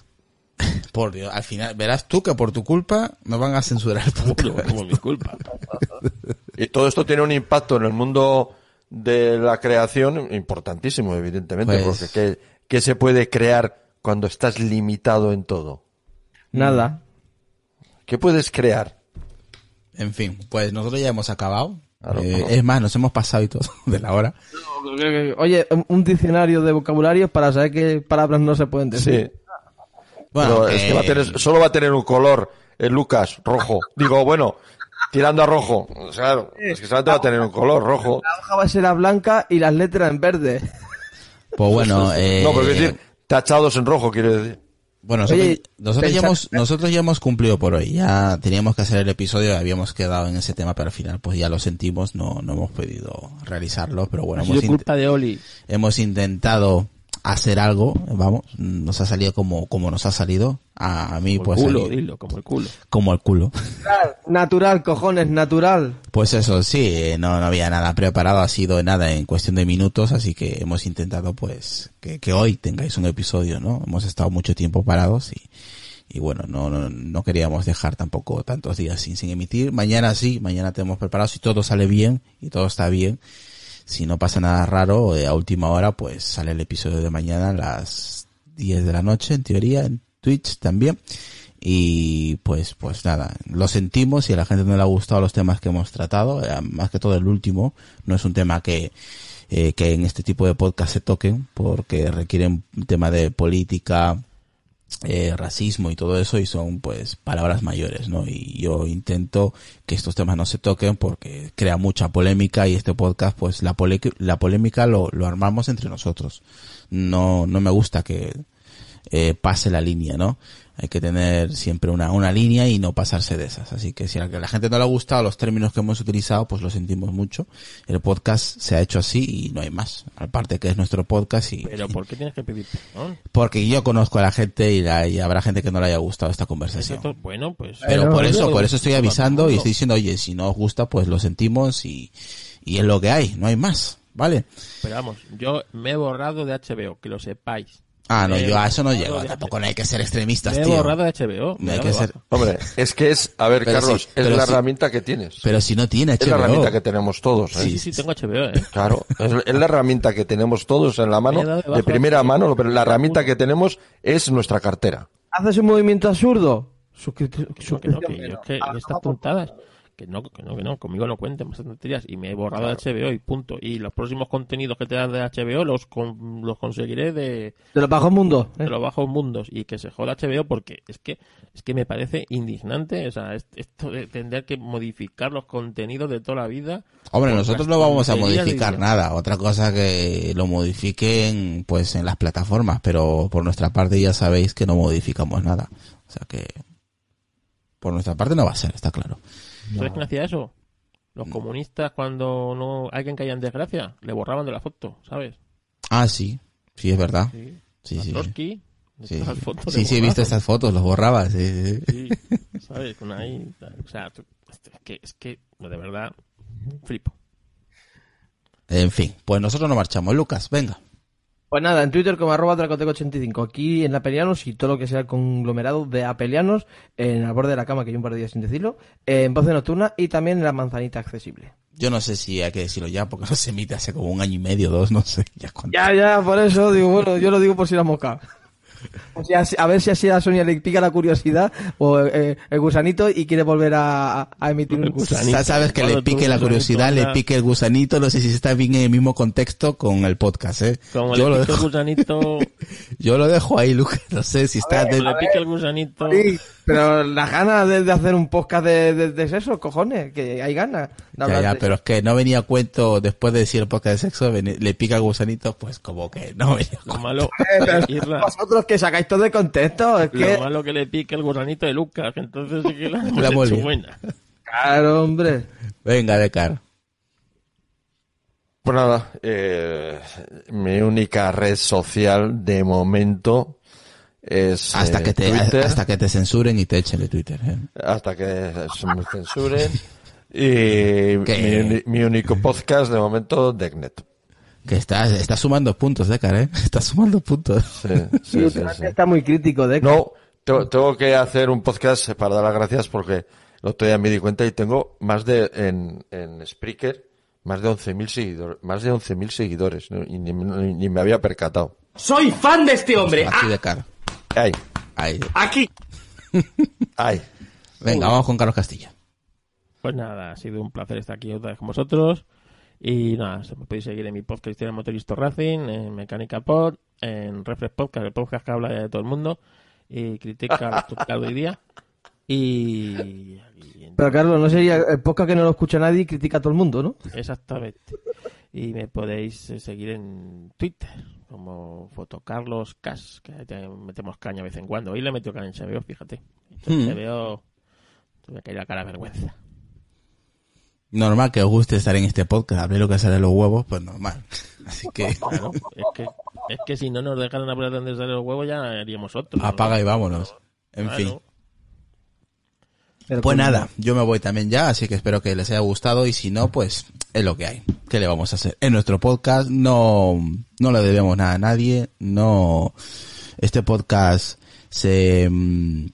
por Dios, al final, verás tú que por tu culpa nos van a censurar el Como, como mi culpa. Y todo esto tiene un impacto en el mundo de la creación importantísimo, evidentemente, Pues- porque ¿qué, qué se puede crear cuando estás limitado en todo? Nada. ¿Qué puedes crear? En fin, pues nosotros ya hemos acabado. Claro, Eh. Es más, nos hemos pasado y todo de la hora. Oye, un- diccionario de vocabulario para saber qué palabras no se pueden decir. Sí. Bueno, Pero es que va a tener, solo va a tener un color, el Lucas, rojo. Digo, bueno, tirando a rojo. O sea, Claro, es que solamente va a tener un color, rojo. La hoja va a ser a blanca y las letras en verde. pues bueno, eh, No, pero quiero decir, tachados en rojo, quiero decir. Bueno, nosotros, Oye, nosotros, ya hemos, nosotros ya hemos cumplido por hoy. Ya teníamos que hacer el episodio, habíamos quedado en ese tema, pero al final pues ya lo sentimos, no, no hemos podido realizarlo, pero bueno, Ha hemos, sido culpa de Oli. hemos intentado hacer algo, vamos, nos ha salido como, como nos ha salido. A, a mí Como pues el culo, dilo, como el culo. como el culo. Natural, cojones, natural. Pues eso, sí, eh, no, no había nada preparado, ha sido nada en cuestión de minutos, así que hemos intentado pues que, que hoy tengáis un episodio, ¿no? Hemos estado mucho tiempo parados y, y bueno, no, no, no queríamos dejar tampoco tantos días sin, sin emitir. Mañana sí, mañana tenemos preparado, si todo sale bien y todo está bien, si no pasa nada raro, eh, a última hora pues sale el episodio de mañana a las 10 de la noche, en teoría, en Twitch también. Y pues, pues nada, lo sentimos si a la gente no le ha gustado los temas que hemos tratado, eh, más que todo el último, no es un tema que, eh, que en este tipo de podcast se toquen, porque requieren un tema de política, eh, racismo y todo eso y son pues palabras mayores, ¿no? Y yo intento que estos temas no se toquen porque crea mucha polémica y este podcast pues la, la polémica lo, lo armamos entre nosotros. No, no me gusta que eh, pase la línea, ¿no? Hay que tener siempre una, una línea y no pasarse de esas. Así que si a la gente no le ha gustado los términos que hemos utilizado, pues lo sentimos mucho. El podcast se ha hecho así y no hay más. Aparte que es nuestro podcast y, Pero ¿por qué tienes que pedir perdón? porque yo conozco a la gente y, la- y habrá gente que no le haya gustado esta conversación. Eso- Bueno, pues... Pero Bueno, por eso, por eso estoy avisando y estoy diciendo, oye, si no os gusta, pues lo sentimos y, y es lo que hay, no hay más, ¿vale? Pero vamos, yo me he borrado de HBO, que lo sepáis. Ah, no, Me he yo a eso no llego, tampoco no hay que ser extremistas, Me he tío. borrado de HBO. No hay que ser-. Hombre, es que es, a ver, Pero Carlos, sí, es la sí. herramienta que tienes. Pero si no tiene es la HBO. herramienta que tenemos todos. ¿eh? Sí, sí, tengo HBO, ¿eh? Claro, es, es la herramienta que tenemos todos en la mano, de primera mano, pero la herramienta que tenemos es nuestra cartera. ¿Haces un movimiento absurdo? No, que no, suscripción que yo menos. es que Ah, estas tontadas, que no, que no, que no, conmigo no cuenten más tonterías y me he borrado de HBO y punto. Y los próximos contenidos que te dan de HBO los, con- los conseguiré de, De los bajos mundos. ¿eh? de los bajos mundos y que se joda HBO porque es que es que me parece indignante, o sea, est- esto de tener que modificar los contenidos de toda la vida. Hombre, nosotros no vamos a modificar nada. Otra cosa que lo modifiquen, pues, en las plataformas. Pero por nuestra parte ya sabéis que no modificamos nada. O sea que, por nuestra parte no va a ser, está claro. ¿Sabes quién hacía eso? Los comunistas cuando no alguien caía en desgracia, le borraban de la foto, ¿sabes? Ah, sí. Sí, es verdad. Sí. Sí, sí. Sí, fotos sí, sí, he visto estas fotos, los borrabas. sí, sí. Sí, ¿sabes? Con ahí, o sea, es que, es que, de verdad, flipo. En fin, pues nosotros no marchamos. Lucas, venga. Pues nada, en Twitter como arroba dracoteco85. Aquí en Apelianos y todo lo que sea el conglomerado de Apelianos en el borde de la cama, que hay un par de días sin decirlo, en Voz de Nocturna y también en la manzanita accesible. Yo no sé si hay que decirlo ya, porque no se emite hace como un año y medio, dos, no sé. Ya. Ya, ya, por eso digo, bueno, yo lo digo por si la mosca. O sea, a ver si así a Sonia le pica la curiosidad o eh, el gusanito y quiere volver a, a emitir un gusanito. Ya sabes que Cuando le pique la curiosidad, le pique el gusanito, no sé si está bien en el mismo contexto con el podcast, ¿eh? Como Yo le lo, pique el dejo, gusanito, yo lo dejo ahí, Lucas, no sé si está... como de- le pique el gusanito, Sí, pero las ganas de, de hacer un podcast de, de, de sexo, cojones, que hay ganas. de Ya, ya, de- pero es que no venía a cuento después de decir el podcast de sexo, le pica el gusanito, pues como que no venía a lo cuento. malo, Eh, pero Irra, vosotros que sacáis todo de contexto, es que... lo malo que le pique el gusanito de Lucas, que entonces sí que la hemos La hecho mole. buena. Claro, hombre. Venga, Decar. Pues nada, eh, mi única red social de momento es Hasta eh, que te Twitter, hasta que te censuren y te echen de Twitter. ¿eh? hasta que se me censuren y mi, mi único podcast de momento Decknet. Que estás, estás sumando puntos, Decar, ¿eh? Estás sumando puntos. Sí, Sí, sí, sí, últimamente sí. está muy crítico de No, te- tengo que hacer un podcast para dar las gracias porque el otro día me di cuenta y tengo más de, en, en Spreaker, más de 11.000 seguidores, más de 11.000 seguidores, ¿no? y ni, ni- ni me había percatado. Soy fan de este hombre. Aquí, Decar. Ay, Ahí. Aquí. ay. Venga, vamos con Carlos Castilla. Pues nada, ha sido un placer estar aquí otra vez con vosotros. Y nada, se me podéis seguir en mi podcast Historia Motorista Racing, en Mecánica Pod, en Reflex Podcast, el podcast que habla de todo el mundo y critica la tocado hoy día. Y, Pero Carlos, no sería el podcast que no lo escucha nadie y critica a todo el mundo, ¿no? exactamente. Y me podéis eh, seguir en Twitter como Fotocarlos Cas, que te metemos caña de vez en cuando. Hoy le metió caña en HBO, fíjate. Mm. Se veo... Se me cae la cara de vergüenza. Normal que os guste estar en este podcast, hablé lo que sale de los huevos, pues normal. Así que Claro, es que, es que si no nos dejaran hablar de donde salen los huevos ya haríamos otro. ¿no? apaga y vámonos. En Claro. fin. Pero Pues nada, yo me voy también ya, así que espero que les haya gustado y si no, pues es lo que hay. ¿Qué le vamos a hacer? En nuestro podcast no, no le debemos nada a nadie, no, este podcast se, em,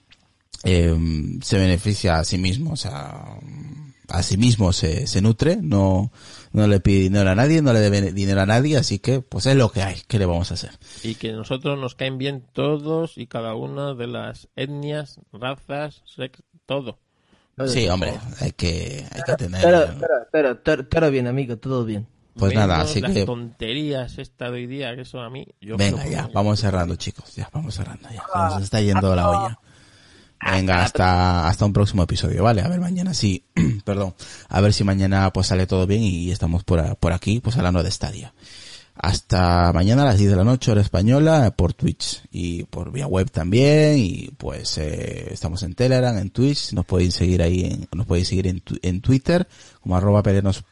se beneficia a sí mismo, o sea, a sí mismo se, se nutre, no, no le pide dinero a nadie, no le debe dinero a nadie, así que pues es lo que hay, ¿qué le vamos a hacer? Y que nosotros nos caen bien todos y cada una de las etnias, razas, sex, todo. Sí, hombre, hay que, hay que tener... Pero, pero, pero, pero, pero bien, amigo, todo bien. Pues nada, así las que... tonterías esta de hoy día, que eso a mí... Yo Venga, ya, vamos cerrando, chicos. Ya, vamos cerrando, ya. que Nos está yendo la olla. Venga, hasta, hasta un próximo episodio, ¿vale? A ver mañana sí, perdón, a ver si mañana pues sale todo bien y estamos por, por aquí, pues hablando de Stadia. Hasta mañana a las 10 de la noche, hora española, por Twitch y por vía web también. Y pues eh, estamos en Telegram, en Twitch, nos podéis seguir ahí, en, nos podéis seguir en, en Twitter como arroba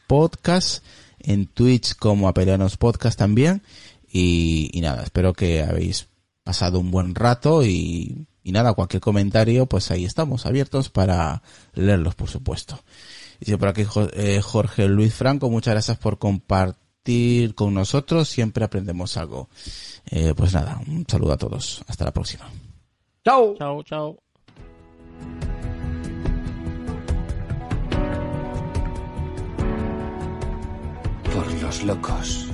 podcast, en Twitch como a peleanos podcast también. Y nada, espero que habéis pasado un buen rato y, y nada, cualquier comentario, pues ahí estamos, abiertos para leerlos, por supuesto. Y si por aquí eh, Jorge Luis Franco, muchas gracias por compartir con nosotros, siempre aprendemos algo. Eh, pues nada, un saludo a todos, hasta la próxima. ¡Chao! Chao, chao. Por los locos.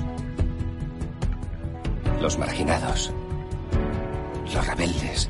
Los marginados. Los rebeldes.